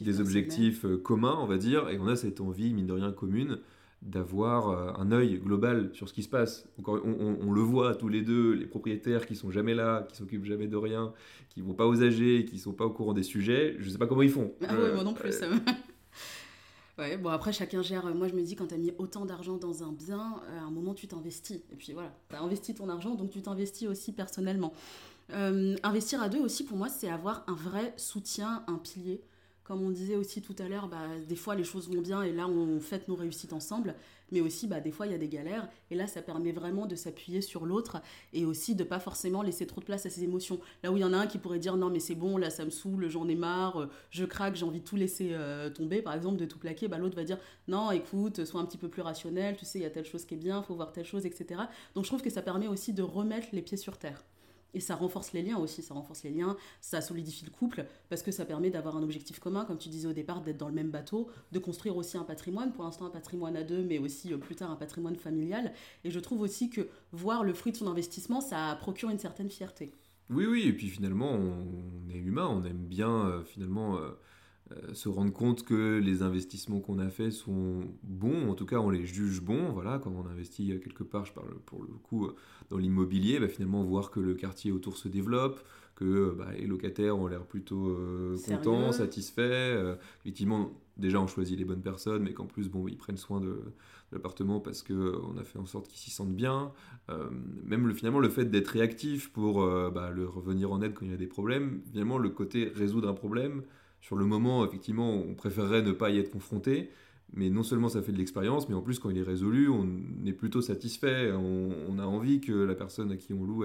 des objectifs, communs, on va dire, et on a cette envie, mine de rien, commune d'avoir euh, un œil global sur ce qui se passe. On, le voit tous les deux, les propriétaires qui sont jamais là, qui s'occupent jamais de rien, qui vont pas aux âgés, qui sont pas au courant des sujets. Je sais pas comment ils font. Ah ouais, moi non plus. Ouais, bon après chacun gère. Moi je me dis quand tu as mis autant d'argent dans un bien, euh, à un moment tu t'investis. Et puis voilà, tu as investi ton argent, donc tu t'investis aussi personnellement. Euh, investir à deux aussi pour moi c'est avoir un vrai soutien, un pilier comme on disait aussi tout à l'heure, bah, des fois les choses vont bien et là on fête nos réussites ensemble, mais aussi bah, des fois il y a des galères et là ça permet vraiment de s'appuyer sur l'autre et aussi de pas forcément laisser trop de place à ses émotions. Là où il y en a un qui pourrait dire non mais c'est bon, là ça me saoule, j'en ai marre, je craque, j'ai envie de tout laisser euh, tomber par exemple, de tout plaquer, bah, l'autre va dire non écoute, sois un petit peu plus rationnel, tu sais il y a telle chose qui est bien, faut voir telle chose, etc. Donc je trouve que ça permet aussi de remettre les pieds sur terre. Et ça renforce les liens aussi, ça renforce les liens, ça solidifie le couple, parce que ça permet d'avoir un objectif commun, comme tu disais au départ, d'être dans le même bateau, de construire aussi un patrimoine, pour l'instant un patrimoine à deux, mais aussi euh, plus tard un patrimoine familial. Et je trouve aussi que voir le fruit de son investissement, ça procure une certaine fierté. Oui, oui, et puis finalement, on est humain, on aime bien euh, finalement... Euh, se rendre compte que les investissements qu'on a faits sont bons, en tout cas on les juge bons, voilà, quand on investit quelque part, je parle pour le coup euh, dans l'immobilier, bah, finalement voir que le quartier autour se développe, que bah, les locataires ont l'air plutôt euh, contents, satisfaits, effectivement déjà on choisit les bonnes personnes, mais qu'en plus bon ils prennent soin de, l'appartement parce qu'on a fait en sorte qu'ils s'y sentent bien, même le, finalement le fait d'être réactif pour bah, leur revenir en aide quand il y a des problèmes, finalement le côté résoudre un problème, sur le moment, effectivement, on préférerait ne pas y être confronté. Mais non seulement ça fait de l'expérience, mais en plus, quand il est résolu, on est plutôt satisfait. On, a envie que la personne à qui on loue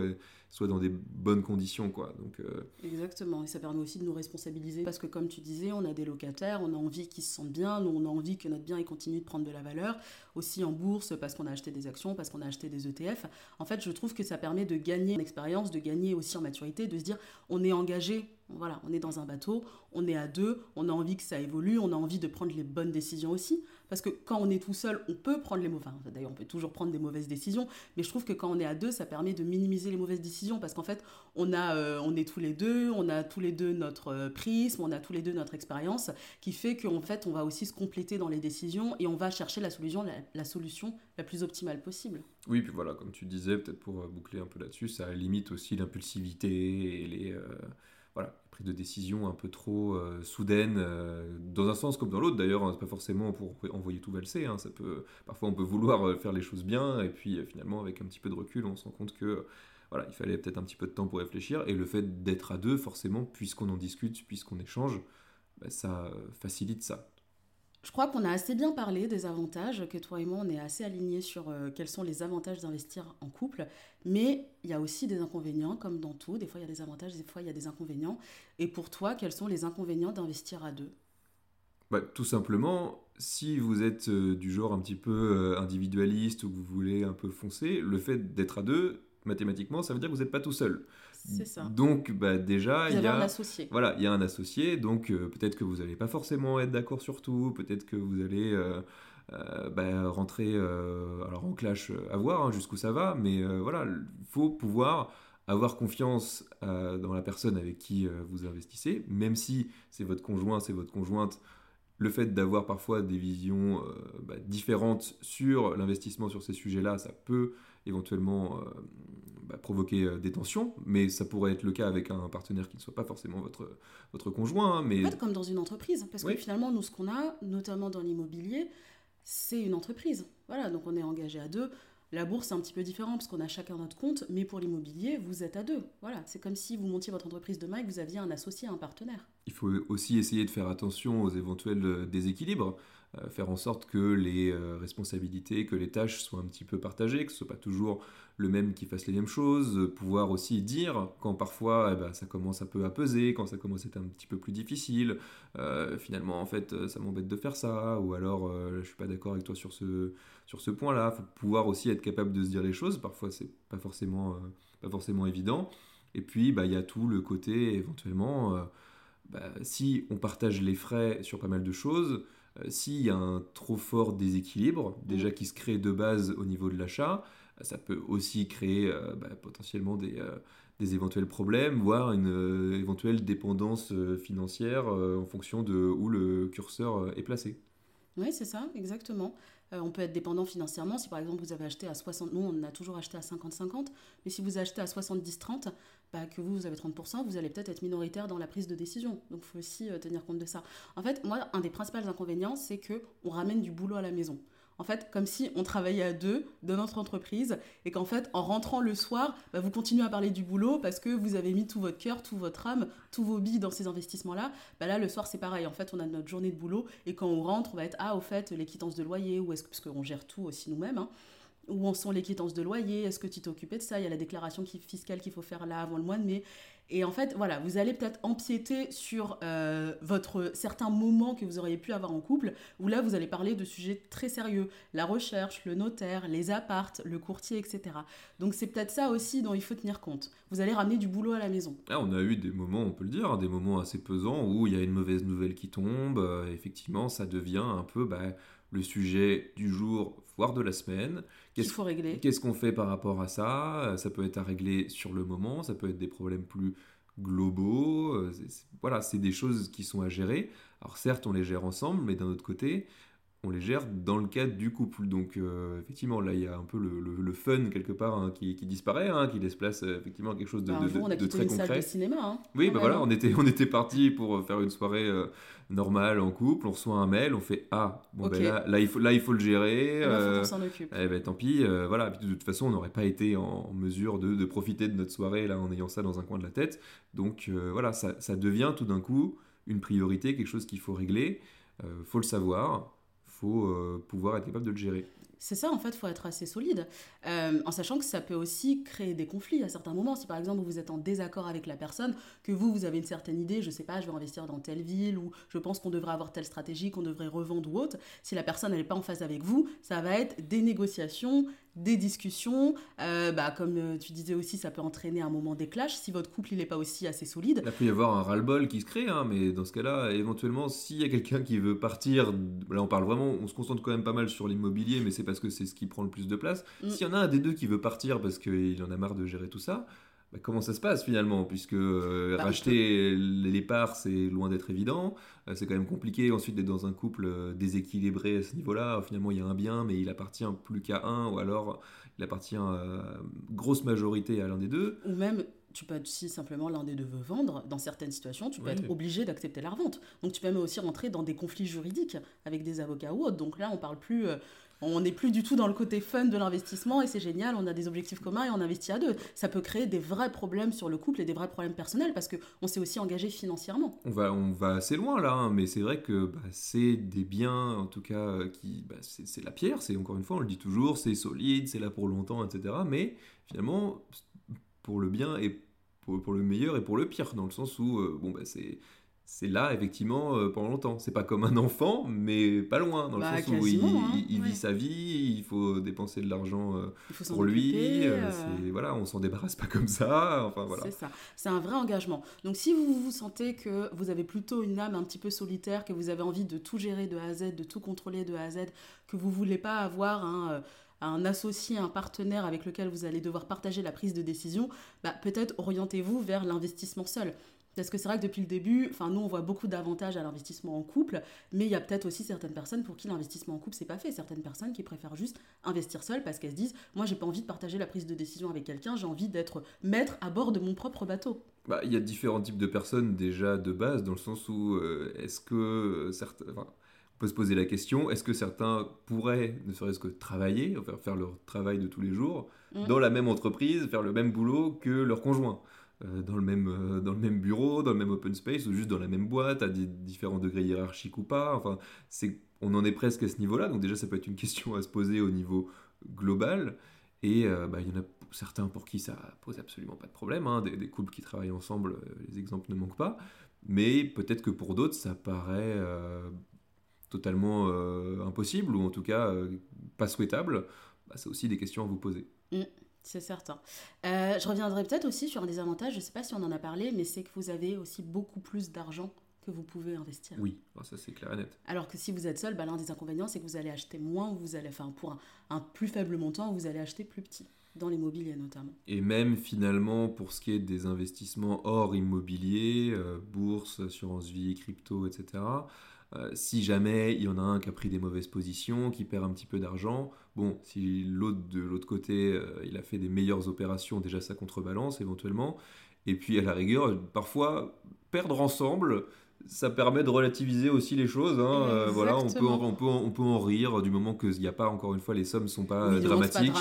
soit dans des bonnes conditions. Quoi. Donc, euh, Exactement. Et ça permet aussi de nous responsabiliser. Parce que, comme tu disais, on a des locataires, on a envie qu'ils se sentent bien, nous, on a envie que notre bien continue de prendre de la valeur. Aussi en bourse, parce qu'on a acheté des actions, parce qu'on a acheté des ETF. En fait, je trouve que ça permet de gagner en expérience, de gagner aussi en maturité, de se dire on est engagé voilà, on est dans un bateau, on est à deux, on a envie que ça évolue, on a envie de prendre les bonnes décisions aussi. Parce que quand on est tout seul, on peut prendre les mauvaises. D'ailleurs, on peut toujours prendre des mauvaises décisions, mais je trouve que quand on est à deux, ça permet de minimiser les mauvaises décisions parce qu'en fait, on, a, euh, on est tous les deux, on a tous les deux notre euh, prisme, on a tous les deux notre expérience, qui fait qu'en fait, on va aussi se compléter dans les décisions et on va chercher la solution la, solution la plus optimale possible. Oui, puis voilà, comme tu disais, peut-être pour euh, boucler un peu là-dessus, ça limite aussi l'impulsivité et les voilà, prise de décision un peu trop euh, soudaine, euh, dans un sens comme dans l'autre d'ailleurs, hein, c'est pas forcément pour envoyer tout valser, hein, ça peut, parfois on peut vouloir euh, faire les choses bien, et puis finalement avec un petit peu de recul, on se rend compte que voilà, il fallait peut-être un petit peu de temps pour réfléchir, et le fait d'être à deux, forcément, puisqu'on en discute, puisqu'on échange, bah, ça facilite ça. Je crois qu'on a assez bien parlé des avantages, que toi et moi, on est assez alignés sur euh, quels sont les avantages d'investir en couple. Mais il y a aussi des inconvénients, comme dans tout. Des fois, il y a des avantages, des fois, il y a des inconvénients. Et pour toi, quels sont les inconvénients d'investir à deux? Bah, Tout simplement, si vous êtes euh, du genre un petit peu euh, individualiste ou que vous voulez un peu foncer, le fait d'être à deux, mathématiquement, ça veut dire que vous n'êtes pas tout seul. C'est ça. Donc, bah, déjà, il y a un associé. Voilà, il y a un associé. Donc, euh, peut-être que vous n'allez pas forcément être d'accord sur tout. Peut-être que vous allez euh, euh, bah, rentrer alors en clash à voir hein, jusqu'où ça va. Mais voilà, il faut pouvoir avoir confiance dans la personne avec qui vous investissez, même si c'est votre conjoint, c'est votre conjointe. Le fait d'avoir parfois des visions bah, différentes sur l'investissement sur ces sujets-là, ça peut éventuellement euh, bah, provoquer euh, des tensions, mais ça pourrait être le cas avec un partenaire qui ne soit pas forcément votre, votre conjoint. Hein, mais... En fait, comme dans une entreprise, parce que finalement, nous, ce qu'on a, notamment dans l'immobilier, c'est une entreprise. Voilà, donc on est engagé à deux. La bourse, c'est un petit peu différent parce qu'on a chacun notre compte, mais pour l'immobilier, vous êtes à deux. Voilà, c'est comme si vous montiez votre entreprise demain et que vous aviez un associé, un partenaire. Il faut aussi essayer de faire attention aux éventuels euh, déséquilibres. Euh, faire en sorte que les euh, responsabilités, que les tâches soient un petit peu partagées, que ce soit pas toujours le même qui fasse les mêmes choses, pouvoir aussi dire quand parfois eh ben, ça commence un peu à peser, quand ça commence à être un petit peu plus difficile, euh, finalement en fait ça m'embête de faire ça, ou alors je suis pas d'accord avec toi sur ce, sur ce point-là, faut pouvoir aussi être capable de se dire les choses, parfois c'est pas forcément, pas forcément évident, et puis bah, il y a tout le côté éventuellement, bah, si on partage les frais sur pas mal de choses, euh, s'il y a un trop fort déséquilibre, déjà mm. qui se crée de base au niveau de l'achat, ça peut aussi créer bah, potentiellement des, des, éventuels problèmes, voire une éventuelle dépendance financière en fonction de où le curseur est placé. Oui, c'est ça, exactement. Euh, on peut être dépendant financièrement. Si par exemple vous avez acheté à 60, nous on a toujours acheté à 50-50, mais si vous achetez à 70-30, bah, que vous, vous avez 30%, vous allez peut-être être minoritaire dans la prise de décision. Donc il faut aussi euh, tenir compte de ça. En fait, moi, un des principaux inconvénients, c'est qu'on ramène du boulot à la maison en fait, comme si on travaillait à deux de notre entreprise et qu'en fait, en rentrant le soir, bah, vous continuez à parler du boulot parce que vous avez mis tout votre cœur, tout votre âme, tous vos billes dans ces investissements-là. Bah, là, le soir, c'est pareil. En fait, on a notre journée de boulot et quand on rentre, on va être ah, au fait, les quittances de loyer ou est-ce que, parce qu'on gère tout aussi nous-mêmes. Hein, où en sont les quittances de loyer? Est-ce que tu t'es occupé de ça? Il y a la déclaration fiscale qu'il faut faire là avant le mois de mai. Et en fait, voilà, vous allez peut-être empiéter sur euh, votre certains moments que vous auriez pu avoir en couple, où là, vous allez parler de sujets très sérieux, la recherche, le notaire, les appartes, le courtier, etc. Donc c'est peut-être ça aussi dont il faut tenir compte. Vous allez ramener du boulot à la maison. Ah, on a eu des moments, on peut le dire, hein, des moments assez pesants où il y a une mauvaise nouvelle qui tombe. Euh, effectivement, ça devient un peu bah, le sujet du jour, voire de la semaine. Qu'est-ce qu'il faut régler Qu'est-ce qu'on fait par rapport à ça? Ça peut être à régler sur le moment, ça peut être des problèmes plus globaux. Euh, voilà, c'est des choses qui sont à gérer. Alors certes, on les gère ensemble, mais d'un autre côté, on les gère dans le cadre du couple. Donc euh, effectivement, là, il y a un peu le, fun quelque part hein, qui, disparaît, hein, qui laisse place euh, effectivement à quelque chose de, bah, on a très une concret. Salle de cinéma. Hein, oui, bah voilà, on était, on était parti pour faire une soirée normale en couple. On reçoit un mail, on fait ah bon ben là, là, il faut là il faut le gérer. Euh, s'en occupe. Eh ben tant pis, voilà. de toute façon, on n'aurait pas été en mesure de, de, profiter de notre soirée là en ayant ça dans un coin de la tête. Donc voilà, ça, ça devient tout d'un coup une priorité, quelque chose qu'il faut régler. faut le savoir euh, pouvoir être capable de le gérer. C'est ça, en fait, il faut être assez solide, euh, en sachant que ça peut aussi créer des conflits à certains moments. Si par exemple vous êtes en désaccord avec la personne, que vous, vous avez une certaine idée, je sais pas, je vais investir dans telle ville, ou je pense qu'on devrait avoir telle stratégie, qu'on devrait revendre ou autre, si la personne n'est pas en phase avec vous, ça va être des négociations, des discussions. Euh, bah, comme euh, tu disais aussi, ça peut entraîner un moment des clashs si votre couple n'est pas aussi assez solide. Il peut y avoir un ras-le-bol qui se crée, hein, mais dans ce cas-là, éventuellement, s'il y a quelqu'un qui veut partir, là on parle vraiment, on se concentre quand même pas mal sur l'immobilier, mais c'est parce que c'est ce qui prend le plus de place. Mm. S'il y en a un des deux qui veut partir parce qu'il en a marre de gérer tout ça, bah, comment ça se passe finalement? Puisque euh, bah, racheter les parts, c'est loin d'être évident. Euh, c'est quand même compliqué ensuite d'être dans un couple euh, déséquilibré à ce niveau-là. Finalement, il y a un bien, mais il appartient plus qu'à un, ou alors il appartient à grosse majorité à l'un des deux. Ou même, tu peux si simplement l'un des deux veut vendre, dans certaines situations, tu peux être obligé d'accepter la revente. Donc tu peux même aussi rentrer dans des conflits juridiques avec des avocats ou autres. Donc là, on parle plus on n'est plus du tout dans le côté fun de l'investissement et c'est génial, on a des objectifs communs et on investit à deux. Ça peut créer des vrais problèmes sur le couple et des vrais problèmes personnels parce qu'on s'est aussi engagé financièrement. On va, on va assez loin là, hein, mais c'est vrai que bah, c'est des biens en tout cas euh, qui. Bah, c'est la pierre, c'est encore une fois, on le dit toujours, c'est solide, c'est là pour longtemps, etc. Mais finalement, pour le bien et pour, le meilleur et pour le pire, dans le sens où euh, bon, bah, c'est c'est là effectivement euh, pendant longtemps. C'est pas comme un enfant, mais pas loin, dans le bah, sens où il, hein, vit sa vie, il faut dépenser de l'argent euh, pour lui. Euh, voilà, on s'en débarrasse pas comme ça. Enfin voilà. C'est ça. C'est un vrai engagement. Donc si vous vous sentez que vous avez plutôt une âme un petit peu solitaire, que vous avez envie de tout gérer de A à Z, de tout contrôler de A à Z, que vous voulez pas avoir un un associé, un partenaire avec lequel vous allez devoir partager la prise de décision, bah, peut-être orientez-vous vers l'investissement seul. Parce que c'est vrai que depuis le début, enfin nous on voit beaucoup d'avantages à l'investissement en couple, mais il y a peut-être aussi certaines personnes pour qui l'investissement en couple c'est pas fait. Certaines personnes qui préfèrent juste investir seul parce qu'elles se disent moi j'ai pas envie de partager la prise de décision avec quelqu'un, j'ai envie d'être maître à bord de mon propre bateau. Bah, il y a différents types de personnes déjà de base dans le sens où euh, est-ce que certains, on peut se poser la question est-ce que certains pourraient ne serait-ce que travailler, faire, faire leur travail de tous les jours mmh. dans la même entreprise, faire le même boulot que leur conjoint. Euh, dans, le même, euh, dans le même bureau, dans le même open space, ou juste dans la même boîte, à différents degrés hiérarchiques ou pas. Enfin, on en est presque à ce niveau-là. Donc déjà, ça peut être une question à se poser au niveau global. Et euh, bah, il y en a certains pour qui ça pose absolument pas de problème. Hein. Des, couples qui travaillent ensemble, les exemples ne manquent pas. Mais peut-être que pour d'autres, ça paraît totalement impossible, ou en tout cas pas souhaitable. Bah, c'est aussi des questions à vous poser. Mmh. C'est certain. Euh, je reviendrai peut-être aussi sur un des avantages, je ne sais pas si on en a parlé, mais c'est que vous avez aussi beaucoup plus d'argent que vous pouvez investir. Oui, ah, ça c'est clair et net. Alors que si vous êtes seul, bah, l'un des inconvénients, c'est que vous allez acheter moins, ou vous allez, enfin pour un, plus faible montant, vous allez acheter plus petit, dans l'immobilier notamment. Et même finalement, pour ce qui est des investissements hors immobilier, euh, bourse, assurance vie, crypto, etc., euh, si jamais il y en a un qui a pris des mauvaises positions, qui perd un petit peu d'argent, bon, si l'autre de l'autre côté, euh, il a fait des meilleures opérations, déjà ça contrebalance éventuellement. Et puis à la rigueur, parfois, perdre ensemble, ça permet de relativiser aussi les choses. Hein. Euh, voilà, on peut, on, peut, on peut en rire du moment qu'il n'y a pas, encore une fois, les sommes ne sont pas dramatiques. Pas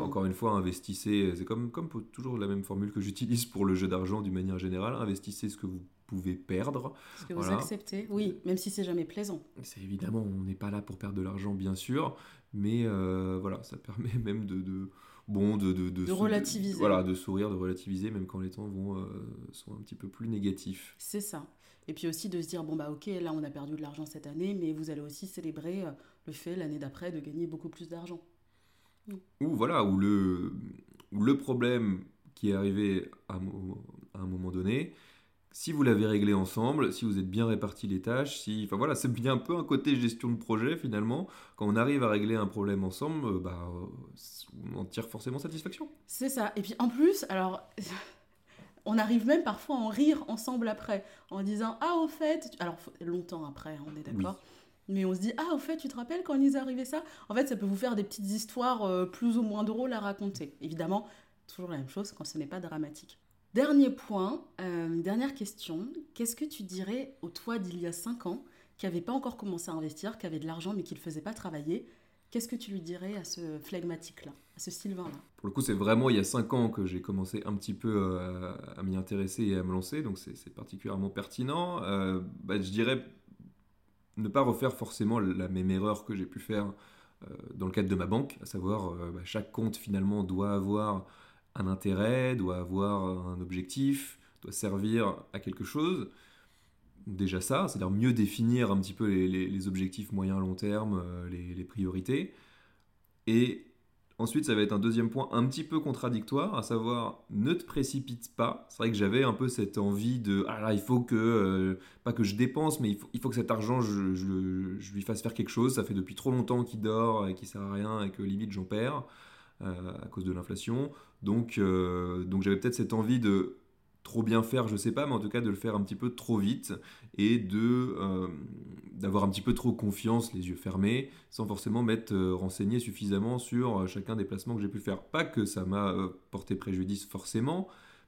encore une fois, investissez, c'est comme, comme toujours la même formule que j'utilise pour le jeu d'argent d'une manière générale, investissez ce que vous pouvez perdre. Ce que vous acceptez, oui, même si c'est jamais plaisant. C'est évidemment, on n'est pas là pour perdre de l'argent, bien sûr, mais euh, voilà, ça permet même de, de bon de, de, de, relativiser. voilà, de sourire, de relativiser, même quand les temps vont, euh, sont un petit peu plus négatifs. C'est ça. Et puis aussi de se dire, bon bah ok, là on a perdu de l'argent cette année, mais vous allez aussi célébrer euh, le fait l'année d'après de gagner beaucoup plus d'argent. Ou voilà, ou le, le problème qui est arrivé à, à un moment donné, si vous l'avez réglé ensemble, si vous êtes bien répartis les tâches, si, enfin voilà, c'est bien un peu un côté gestion de projet finalement. Quand on arrive à régler un problème ensemble, euh, bah, on en tire forcément satisfaction. C'est ça. Et puis en plus, alors, on arrive même parfois à en rire ensemble après, en disant ah au fait, alors longtemps après, on est d'accord. Mais on se dit, ah, au fait, tu te rappelles quand il nous est arrivé ça? En fait, ça peut vous faire des petites histoires euh, plus ou moins drôles à raconter. Évidemment, toujours la même chose quand ce n'est pas dramatique. Dernier point, euh, dernière question. Qu'est-ce que tu dirais au toi d'il y a 5 ans qui n'avait pas encore commencé à investir, qui avait de l'argent mais qui ne faisait pas travailler? Qu'est-ce que tu lui dirais à ce flegmatique-là, à ce Sylvain-là? Pour le coup, c'est vraiment il y a 5 ans que j'ai commencé un petit peu euh, à, m'y intéresser et à me lancer, donc c'est particulièrement pertinent. Euh, bah, je dirais ne pas refaire forcément la même erreur que j'ai pu faire dans le cadre de ma banque, à savoir bah, chaque compte finalement doit avoir un intérêt, doit avoir un objectif, doit servir à quelque chose. Déjà ça, c'est-à-dire mieux définir un petit peu les, objectifs moyen long terme, euh, les, priorités. Et ensuite, ça va être un deuxième point un petit peu contradictoire, à savoir ne te précipite pas. C'est vrai que j'avais un peu cette envie de ah là, il faut que euh, pas que je dépense, mais il faut, il faut que cet argent je, je, lui fasse faire quelque chose. Ça fait depuis trop longtemps qu'il dort et qu'il sert à rien et que limite j'en perds. Euh, à cause de l'inflation. Donc, euh, donc j'avais peut-être cette envie de trop bien faire, je sais pas, mais en tout cas de le faire un petit peu trop vite et de euh, d'avoir un petit peu trop confiance, les yeux fermés, sans forcément m'être renseigné suffisamment sur chacun des placements que j'ai pu faire. Pas que ça m'a porté préjudice forcément,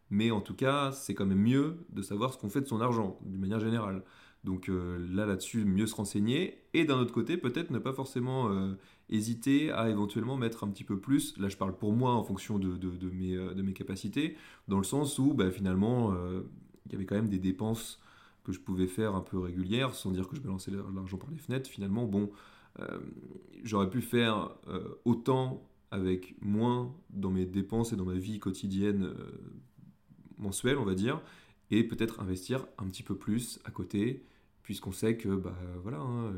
mais en tout cas, c'est quand même mieux de savoir ce qu'on fait de son argent, d'une manière générale. Donc là, là-dessus, mieux se renseigner. Et d'un autre côté, peut-être ne pas forcément hésiter à éventuellement mettre un petit peu plus, là je parle pour moi en fonction de, euh, mes, capacités, dans le sens où bah, finalement euh, il y avait quand même des dépenses que je pouvais faire un peu régulières, sans dire que je balançais l'argent par les fenêtres, finalement bon, euh, j'aurais pu faire autant avec moins dans mes dépenses et dans ma vie quotidienne mensuelle, on va dire, et peut-être investir un petit peu plus à côté, puisqu'on sait que bah voilà, hein,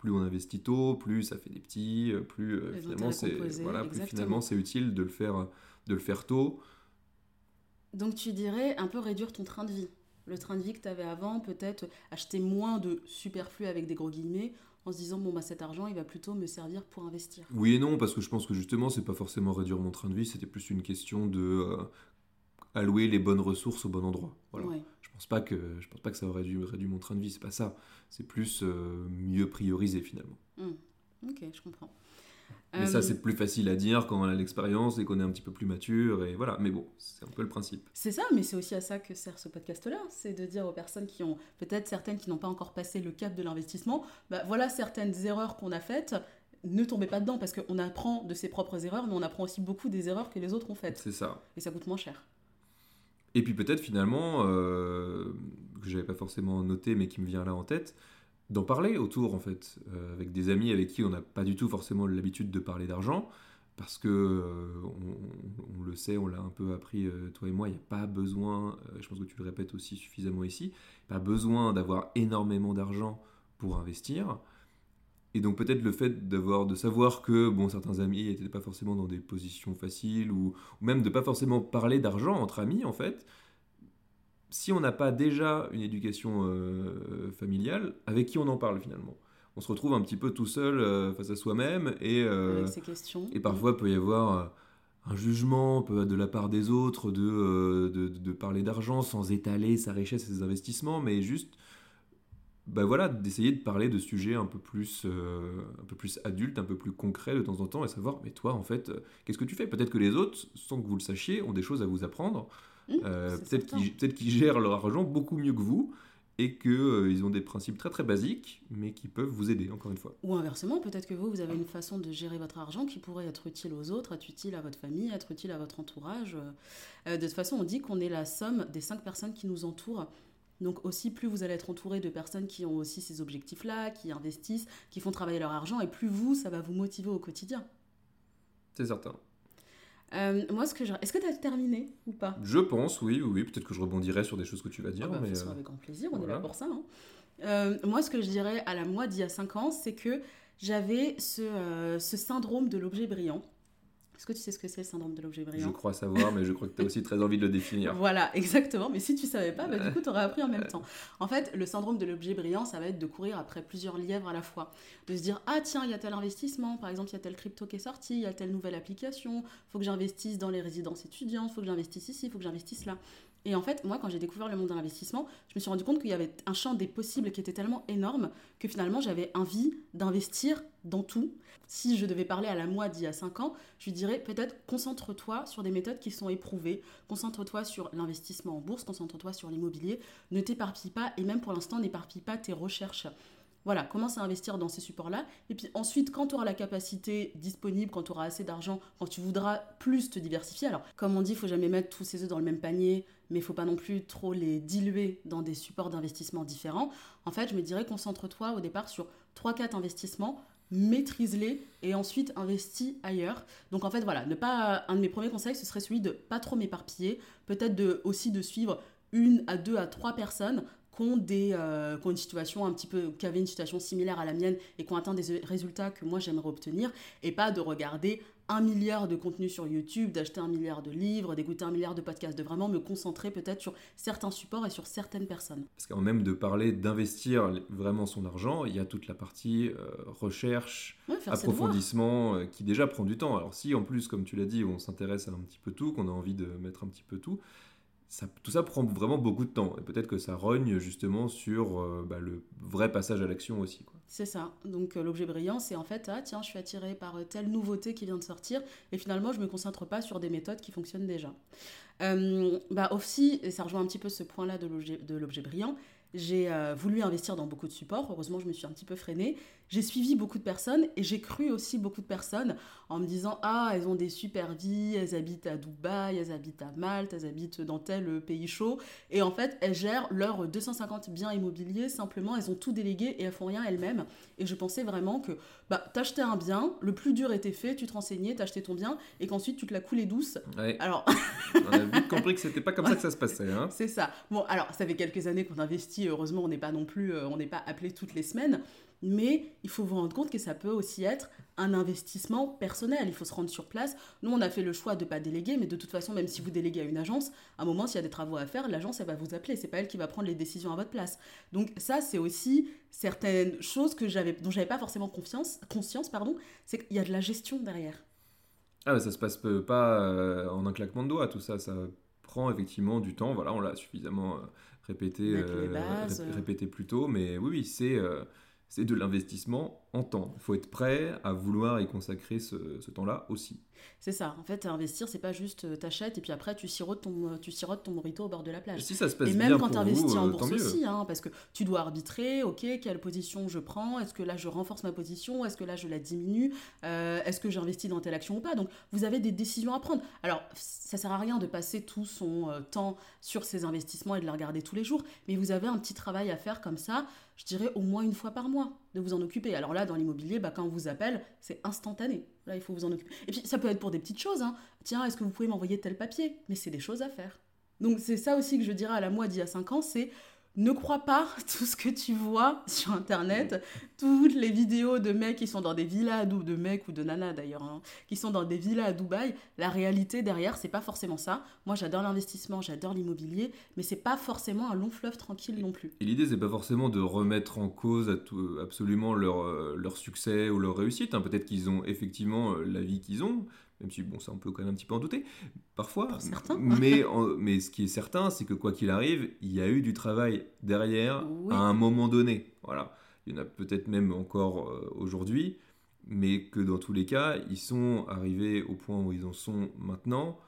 plus on investit tôt, plus ça fait des petits, euh, plus euh, finalement c'est voilà, plus finalement c'est utile de le faire de le faire tôt. Donc tu dirais un peu réduire ton train de vie. Le train de vie que tu avais avant, peut-être acheter moins de superflu avec des gros guillemets en se disant bon bah cet argent il va plutôt me servir pour investir. Oui et non parce que je pense que justement c'est pas forcément réduire mon train de vie, c'était plus une question de euh, allouer les bonnes ressources au bon endroit. Voilà pense pas que je pense pas que ça aurait dû réduire mon train de vie, c'est pas ça. C'est plus euh, mieux prioriser finalement. Hmm. Ok, je comprends. Mais ça, euh, c'est plus facile à dire quand on a l'expérience et qu'on est un petit peu plus mature. Et voilà. Mais bon, c'est un peu le principe. C'est ça, mais c'est aussi à ça que sert ce podcast-là. C'est de dire aux personnes qui ont, peut-être certaines qui n'ont pas encore passé le cap de l'investissement, bah, voilà certaines erreurs qu'on a faites. Ne tombez pas dedans parce qu'on apprend de ses propres erreurs, mais on apprend aussi beaucoup des erreurs que les autres ont faites. C'est ça. Et ça coûte moins cher. Et puis peut-être finalement, euh, que j'avais pas forcément noté mais qui me vient là en tête, d'en parler autour en fait, euh, avec des amis avec qui on n'a pas du tout forcément l'habitude de parler d'argent, parce que euh, on, le sait, on l'a un peu appris toi et moi, il n'y a pas besoin, je pense que tu le répètes aussi suffisamment ici, pas besoin d'avoir énormément d'argent pour investir. Et donc peut-être le fait d'avoir de savoir que bon certains amis n'étaient pas forcément dans des positions faciles ou, même de pas forcément parler d'argent entre amis en fait, si on n'a pas déjà une éducation euh, familiale, avec qui on en parle finalement? On se retrouve un petit peu tout seul euh, face à soi-même et, avec ses questions. et parfois il peut y avoir un jugement de la part des autres de, de, de parler d'argent sans étaler sa richesse et ses investissements, mais juste bah voilà, d'essayer de parler de sujets un peu plus, euh, un peu plus adultes, un peu plus concrets de temps en temps, et savoir, mais toi, en fait, euh, qu'est-ce que tu fais? Peut-être que les autres, sans que vous le sachiez, ont des choses à vous apprendre. Mmh, euh, peut-être qu'ils gèrent leur argent beaucoup mieux que vous, et qu'ils ont des principes très très basiques, mais qui peuvent vous aider, encore une fois. Ou inversement, peut-être que vous, vous avez une façon de gérer votre argent qui pourrait être utile aux autres, être utile à votre famille, être utile à votre entourage. de toute façon, on dit qu'on est la somme des cinq personnes qui nous entourent. Donc aussi, plus vous allez être entouré de personnes qui ont aussi ces objectifs-là, qui investissent, qui font travailler leur argent, et plus vous, ça va vous motiver au quotidien. C'est certain. Euh, moi, ce que je... est-ce que tu as terminé ou pas? Je pense, oui, oui. Peut-être que je rebondirai sur des choses que tu vas dire. Ah bah, mais euh, avec grand plaisir, on est là pour ça. Hein. Euh, moi, ce que je dirais à la moi d'il y a 5 ans, c'est que j'avais ce, ce syndrome de l'objet brillant. Est-ce que tu sais ce que c'est le syndrome de l'objet brillant Je crois savoir, mais je crois que tu as aussi très envie de le définir. Voilà, exactement. Mais si tu savais pas, bah, du coup, tu aurais appris en même temps. En fait, le syndrome de l'objet brillant, ça va être de courir après plusieurs lièvres à la fois. De se dire, ah tiens, il y a tel investissement, par exemple, il y a tel crypto qui est sorti, il y a telle nouvelle application, faut que j'investisse dans les résidences étudiantes, faut que j'investisse ici, faut que j'investisse là. Et en fait, moi, quand j'ai découvert le monde de l'investissement, je me suis rendu compte qu'il y avait un champ des possibles qui était tellement énorme que finalement, j'avais envie d'investir dans tout. Si je devais parler à la moi d'il y a 5 ans, je lui dirais peut-être concentre-toi sur des méthodes qui sont éprouvées, concentre-toi sur l'investissement en bourse, concentre-toi sur l'immobilier, ne t'éparpille pas et même pour l'instant, n'éparpille pas tes recherches. Voilà, commence à investir dans ces supports-là. Et puis ensuite, quand tu auras la capacité disponible, quand tu auras assez d'argent, quand tu voudras plus te diversifier, alors comme on dit, il faut jamais mettre tous ses œufs dans le même panier, mais il faut pas non plus trop les diluer dans des supports d'investissement différents. En fait, je me dirais, concentre-toi au départ sur 3-4 investissements, maîtrise-les et ensuite investis ailleurs. Donc en fait, voilà, ne pas un de mes premiers conseils, ce serait celui de pas trop m'éparpiller, peut-être de, aussi de suivre une à deux à trois personnes qui ont, des, euh, une situation un petit peu, qui avaient une situation similaire à la mienne et qui ont atteint des résultats que moi j'aimerais obtenir, et pas de regarder un milliard de contenus sur YouTube, d'acheter un milliard de livres, d'écouter un milliard de podcasts, de vraiment me concentrer peut-être sur certains supports et sur certaines personnes. Parce qu'en même de parler d'investir vraiment son argent, il y a toute la partie euh, recherche, approfondissement, euh, qui déjà prend du temps. Alors si en plus, comme tu l'as dit, on s'intéresse à un petit peu tout, qu'on a envie de mettre un petit peu tout, tout ça prend vraiment beaucoup de temps. Et peut-être que ça rogne justement sur euh, bah, le vrai passage à l'action aussi. C'est ça. Donc euh, l'objet brillant, c'est en fait, ah tiens, je suis attiré par euh, telle nouveauté qui vient de sortir, et finalement, je me concentre pas sur des méthodes qui fonctionnent déjà. bah aussi, et ça rejoint un petit peu ce point-là de l'objet brillant, j'ai voulu investir dans beaucoup de supports. Heureusement, je me suis un petit peu freinée j'ai suivi beaucoup de personnes et j'ai cru aussi beaucoup de personnes en me disant Ah, elles ont des super vies, elles habitent à Dubaï, elles habitent à Malte, elles habitent dans tel pays chaud. Et en fait, elles gèrent leurs 250 biens immobiliers, simplement, elles ont tout délégué et elles font rien elles-mêmes. Et je pensais vraiment que bah, t'achetais un bien, le plus dur était fait, tu te renseignais, t'achetais ton bien et qu'ensuite tu te la coulais douce. Alors. on a vite compris que c'était pas comme ça que ça se passait. Hein. C'est ça. Bon, alors, ça fait quelques années qu'on investit, heureusement, on n'est pas non plus, euh, on n'est pas appelé toutes les semaines mais il faut vous rendre compte que ça peut aussi être un investissement personnel. Il faut se rendre sur place. Nous, on a fait le choix de ne pas déléguer, mais de toute façon, même si vous déléguez à une agence, à un moment, s'il y a des travaux à faire, l'agence, elle va vous appeler. C'est pas elle qui va prendre les décisions à votre place. Donc ça, c'est aussi certaines choses que j'avais, dont j'avais pas forcément confiance, conscience, pardon, c'est qu'il y a de la gestion derrière. Ah, ça se passe pas euh, en un claquement de doigts, tout ça. Ça prend effectivement du temps. Voilà, on l'a suffisamment euh, répété, euh, répété plus tôt, mais oui, oui, c'est c'est de l'investissement en temps. Il faut être prêt à vouloir y consacrer ce, temps-là aussi. C'est ça. En fait, investir, c'est pas juste euh, t'achètes et puis après tu sirotes ton, euh, tu sirotes ton morito au bord de la plage. Si ça se passe et même quand tu investis en euh, bourse aussi, hein, parce que tu dois arbitrer. Ok, quelle position je prends Est-ce que là je renforce ma position Est-ce que là je la diminue Est-ce que j'investis dans telle action ou pas Donc vous avez des décisions à prendre. Alors ça sert à rien de passer tout son temps sur ces investissements et de les regarder tous les jours, mais vous avez un petit travail à faire comme ça je dirais au moins une fois par mois de vous en occuper. Alors là, dans l'immobilier, bah, quand on vous appelle, c'est instantané. Là, il faut vous en occuper. Et puis, ça peut être pour des petites choses. Hein. Tiens, est-ce que vous pouvez m'envoyer tel papier? Mais c'est des choses à faire. Donc, c'est ça aussi que je dirais à la moi d'il y a 5 ans, c'est ne crois pas tout ce que tu vois sur internet, toutes les vidéos de mecs qui sont dans des villas Dubaï, de mecs ou de nanas d'ailleurs, hein, qui sont dans des villas à Dubaï. La réalité derrière, c'est pas forcément ça. Moi, j'adore l'investissement, j'adore l'immobilier, mais c'est pas forcément un long fleuve tranquille non plus. Et l'idée, c'est pas forcément de remettre en cause absolument leur, euh, leur succès ou leur réussite. Hein. Peut-être qu'ils ont effectivement euh, la vie qu'ils ont, même si bon, ça on peut quand même un petit peu en douter, parfois. mais, mais ce qui est certain, c'est que quoi qu'il arrive, il y a eu du travail derrière à un moment donné. Voilà. Il y en a peut-être même encore euh, aujourd'hui, mais que dans tous les cas, ils sont arrivés au point où ils en sont maintenant.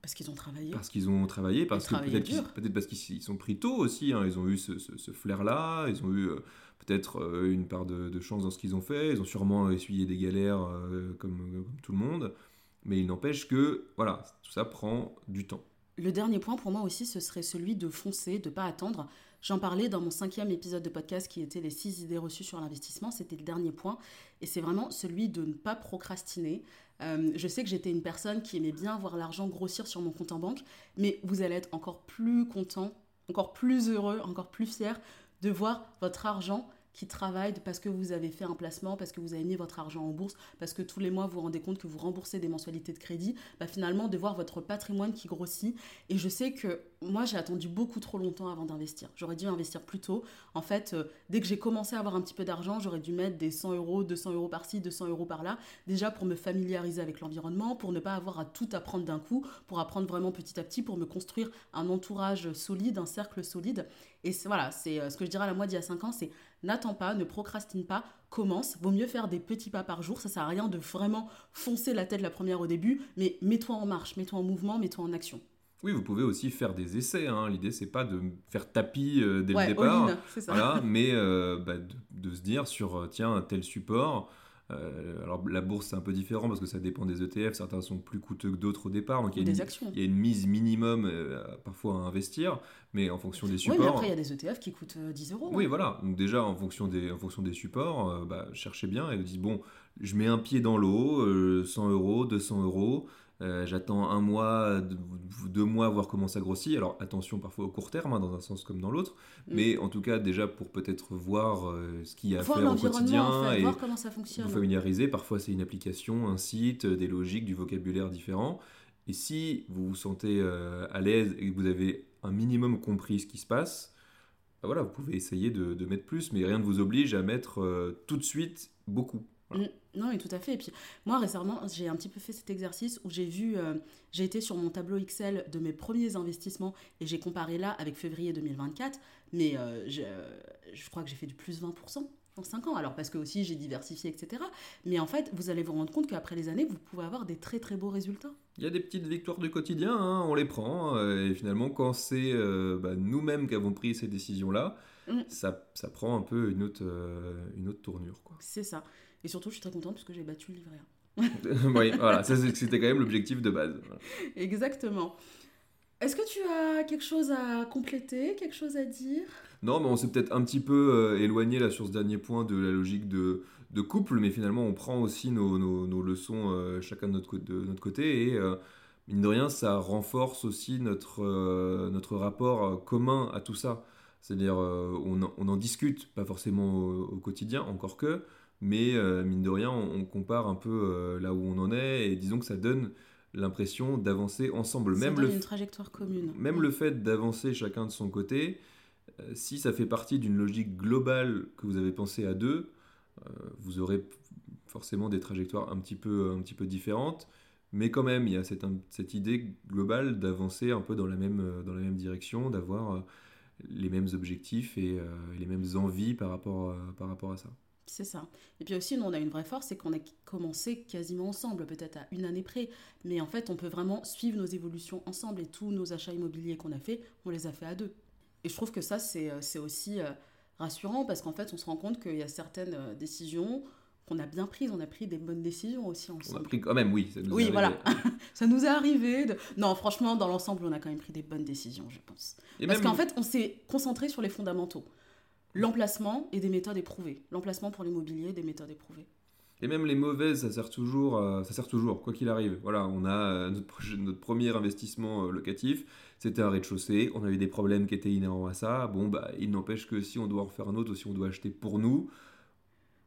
Parce qu'ils ont travaillé. Parce qu'ils ont travaillé, parce que peut-être peut parce qu'ils sont pris tôt aussi. Hein. ils ont eu ce, ce, flair-là, ils ont eu euh, peut-être euh, une part de, de, chance dans ce qu'ils ont fait. Ils ont sûrement essuyé des galères comme, comme, tout le monde. Mais il n'empêche que, voilà, tout ça prend du temps. Le dernier point pour moi aussi, ce serait celui de foncer, de pas attendre. J'en parlais dans mon cinquième épisode de podcast qui était les six idées reçues sur l'investissement. C'était le dernier point. Et c'est vraiment celui de ne pas procrastiner. Euh, je sais que j'étais une personne qui aimait bien voir l'argent grossir sur mon compte en banque, mais vous allez être encore plus content, encore plus heureux, encore plus fier de voir votre argent qui travaillent parce que vous avez fait un placement, parce que vous avez mis votre argent en bourse, parce que tous les mois vous vous rendez compte que vous remboursez des mensualités de crédit, bah finalement de voir votre patrimoine qui grossit. Et je sais que moi j'ai attendu beaucoup trop longtemps avant d'investir. J'aurais dû investir plus tôt. En fait, euh, dès que j'ai commencé à avoir un petit peu d'argent, j'aurais dû mettre des 100 euros, 200 euros par-ci, 200 euros par-là, déjà pour me familiariser avec l'environnement, pour ne pas avoir à tout apprendre d'un coup, pour apprendre vraiment petit à petit, pour me construire un entourage solide, un cercle solide. Et voilà, c'est euh, ce que je dirais à la moi d'il y a 5 ans, c'est n'attends pas, ne procrastine pas, commence. Vaut mieux faire des petits pas par jour. Ça sert à rien de vraiment foncer la tête la première au début, mais mets-toi en marche, mets-toi en mouvement, mets-toi en action. Oui, vous pouvez aussi faire des essais. Hein. L'idée, c'est pas de faire tapis euh, dès le départ, voilà, mais euh, bah, de, se dire sur euh, tiens tel support, euh, alors la bourse c'est un peu différent parce que ça dépend des ETF, certains sont plus coûteux que d'autres au départ, donc il y, a des une, actions. il y a une mise minimum euh, parfois à investir, mais en fonction des supports. Oui, mais après il y a des ETF qui coûtent 10 euh, euros. Oui, hein. voilà, donc déjà en fonction des, en fonction des supports, bah, cherchez bien et dites bon, je mets un pied dans l'eau, 100 euros, 200 euros. Euh, j'attends un mois, deux mois, voir comment ça grossit. Alors attention parfois au court terme, hein, dans un sens comme dans l'autre. Mm. Mais en tout cas, déjà pour peut-être voir euh, ce qu'il y a à faire au quotidien et voir comment ça fonctionne. vous familiariser. Parfois c'est une application, un site, des logiques, du vocabulaire différent. Et si vous vous sentez euh, à l'aise et que vous avez un minimum compris ce qui se passe, bah voilà, vous pouvez essayer de, de, mettre plus, mais rien ne vous oblige à mettre tout de suite beaucoup. Non, et tout à fait. Et puis, moi, récemment, j'ai un petit peu fait cet exercice où j'ai vu, euh, j'ai été sur mon tableau Excel de mes premiers investissements et j'ai comparé là avec février 2024. Mais euh, je, crois que j'ai fait du plus 20% en 5 ans. Alors, parce que aussi j'ai diversifié, etc. Mais en fait, vous allez vous rendre compte qu'après les années, vous pouvez avoir des très très beaux résultats. Il y a des petites victoires du quotidien, hein, on les prend. Euh, et finalement, quand c'est bah, nous-mêmes qui avons pris ces décisions-là, mm. ça, ça, prend un peu une autre, une autre tournure. C'est ça. Et surtout, je suis très contente parce que j'ai battu le livret oui, voilà, c'était quand même l'objectif de base. Exactement. Est-ce que tu as quelque chose à compléter, quelque chose à dire? Non, mais on s'est peut-être un petit peu euh, éloigné là sur ce dernier point de la logique de, de couple, mais finalement on prend aussi nos, nos, leçons euh, chacun de notre, de notre côté et euh, mine de rien ça renforce aussi notre, notre rapport commun à tout ça. C'est-à-dire on, on, en discute, pas forcément au quotidien, encore que, mais euh, mine de rien, on, compare un peu euh, là où on en est, et disons que ça donne l'impression d'avancer ensemble. Ça même donne le, une trajectoire commune. Même le fait d'avancer chacun de son côté, euh, si ça fait partie d'une logique globale que vous avez pensé à deux, vous aurez forcément des trajectoires un petit peu, un petit peu différentes. Mais quand même, il y a cette, cette idée globale d'avancer un peu dans la même, dans la même direction, d'avoir les mêmes objectifs et les mêmes envies par rapport, par rapport à ça. C'est ça. Et puis aussi, nous, on a une vraie force, c'est qu'on a commencé quasiment ensemble, peut-être à une année près. Mais en fait, on peut vraiment suivre nos évolutions ensemble et tous nos achats immobiliers qu'on a fait, on les a fait à deux. Et je trouve que ça, c'est euh, aussi euh, rassurant parce qu'en fait, on se rend compte qu'il y a certaines euh, décisions qu'on a bien prises. On a pris des bonnes décisions aussi ensemble. On a pris quand même, oui. Ça nous oui, voilà. ça nous est arrivé. De... Non, franchement, dans l'ensemble, on a quand même pris des bonnes décisions, je pense. parce qu'en fait, on s'est concentré sur les fondamentaux l'emplacement et des méthodes éprouvées. L'emplacement pour l'immobilier, des méthodes éprouvées. Et même les mauvaises, ça sert toujours, ça sert toujours, quoi qu'il arrive. Voilà, on a notre, notre premier investissement locatif, c'était un rez-de-chaussée, on avait des problèmes qui étaient inhérents à ça. Bon, bah, il n'empêche que si on doit en faire un autre ou si on doit acheter pour nous,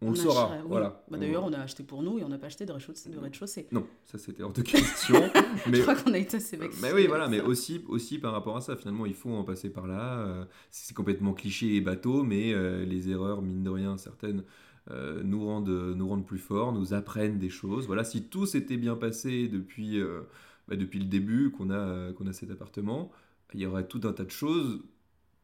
on, le saura. Voilà. Bah, d'ailleurs, on a acheté pour nous et on n'a pas acheté de rez-de-chaussée. Non, ça c'était hors de question. mais... Je crois qu'on a été assez vexés. Mais oui, voilà, mais aussi, aussi par rapport à ça, finalement, il faut en passer par là. Euh, c'est complètement cliché et bateau, mais euh, les erreurs, mine de rien, certaines. Euh, nous, rendent, nous rendent plus forts, nous apprennent des choses. Voilà, si tout s'était bien passé depuis, bah, depuis le début qu'on a, qu'on a cet appartement, il y aurait tout un tas de choses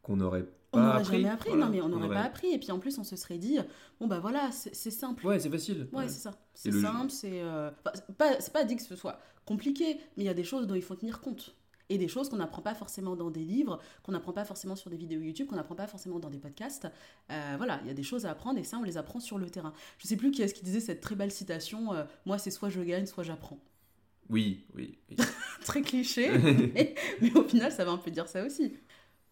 qu'on n'aurait on n'aurait jamais appris, non mais on n'aurait pas appris. Et puis en plus, on se serait dit, bon bah voilà, c'est simple. Ouais, c'est facile. Ouais, c'est ça. C'est simple, c'est euh... pas, pas dit que ce soit compliqué, mais il y a des choses dont il faut tenir compte. Et des choses qu'on n'apprend pas forcément dans des livres, qu'on n'apprend pas forcément sur des vidéos YouTube, qu'on n'apprend pas forcément dans des podcasts. Euh, voilà, il y a des choses à apprendre et ça, on les apprend sur le terrain. Je sais plus qui est-ce qui disait cette très belle citation euh, Moi, c'est soit je gagne, soit j'apprends. Oui, oui. très cliché, mais, au final, ça va un peu dire ça aussi.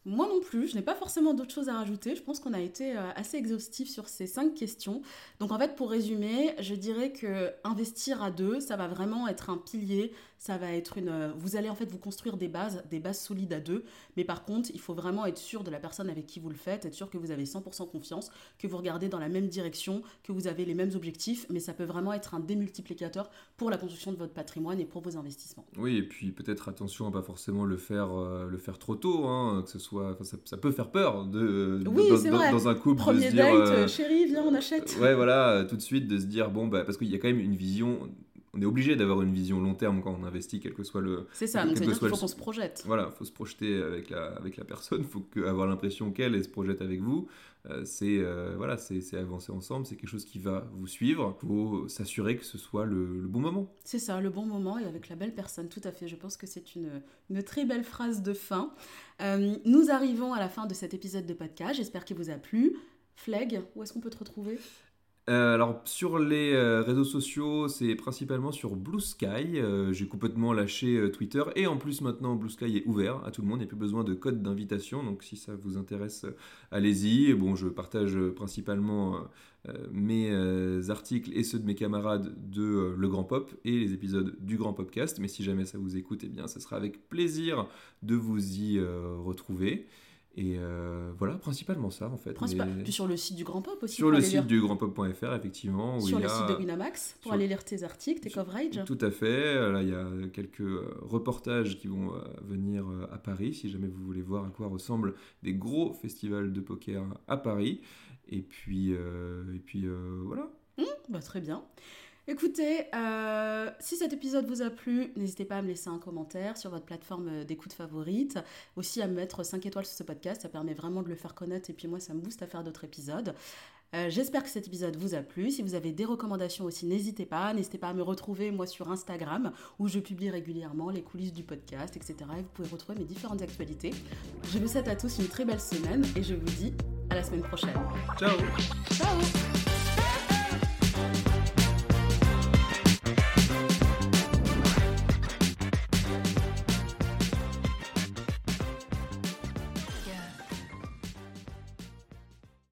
Moi non plus, je n'ai pas forcément d'autres choses à rajouter. Je pense qu'on a été euh, assez exhaustif sur ces cinq questions. Donc en fait, pour résumer, je dirais que investir à deux, ça va vraiment être un pilier ça va être une. Euh, vous allez en fait vous construire des bases, des bases solides à deux. Mais par contre, il faut vraiment être sûr de la personne avec qui vous le faites, être sûr que vous avez 100% confiance, que vous regardez dans la même direction, que vous avez les mêmes objectifs. Mais ça peut vraiment être un démultiplicateur pour la construction de votre patrimoine et pour vos investissements. Oui, et puis peut-être attention à pas forcément le faire, euh, le faire trop tôt, hein, que ce soit. Ça, ça, peut faire peur de, oui, dans, dans, un couple. Premier de se date, dire, euh, chérie, viens, on achète. Ouais, voilà, tout de suite de se dire bon, bah, parce qu'il y a quand même une vision on est obligé d'avoir une vision long terme quand on investit, quel que soit le. C'est ça, donc veut dire qu'il faut qu'on se projette. Voilà, il faut se projeter avec la, avec la personne, il faut avoir l'impression qu'elle se projette avec vous. Euh, c'est euh, voilà, c'est avancer ensemble, c'est quelque chose qui va vous suivre. Il faut s'assurer que ce soit le, bon moment. C'est ça, le bon moment et avec la belle personne, tout à fait. Je pense que c'est une, une, très belle phrase de fin. Euh, nous arrivons à la fin de cet épisode de podcast. J'espère qu'il vous a plu. Fleg, où est-ce qu'on peut te retrouver? Euh, alors sur les euh, réseaux sociaux, c'est principalement sur Blue Sky. Euh, j'ai complètement lâché Twitter et en plus maintenant Blue Sky est ouvert à tout le monde. Il n'y a plus besoin de code d'invitation. Donc si ça vous intéresse, allez-y. Bon, je partage principalement mes articles et ceux de mes camarades de Le Grand Pop et les épisodes du Grand Popcast. Mais si jamais ça vous écoute, eh bien, ce sera avec plaisir de vous y retrouver. Et euh, voilà, principalement ça en fait. Puis sur le site du Grand Pop aussi. Sur le site du grandpop.fr, effectivement. sur le site de Winamax, pour aller lire tes articles, tes coverage. Tout à fait. Là, il y a quelques euh, reportages qui vont euh, venir à Paris, si jamais vous voulez voir à quoi ressemblent des gros festivals de poker à Paris. Et puis, et puis voilà. Mmh, bah, très bien. Écoutez, euh, si cet épisode vous a plu, n'hésitez pas à me laisser un commentaire sur votre plateforme d'écoute favorite. Aussi à me mettre 5 étoiles sur ce podcast, ça permet vraiment de le faire connaître et puis moi ça me booste à faire d'autres épisodes. Euh, j'espère que cet épisode vous a plu. Si vous avez des recommandations aussi, n'hésitez pas. N'hésitez pas à me retrouver moi sur Instagram où je publie régulièrement les coulisses du podcast, etc. Et vous pouvez retrouver mes différentes actualités. Je vous souhaite à tous une très belle semaine et je vous dis à la semaine prochaine. Ciao Ciao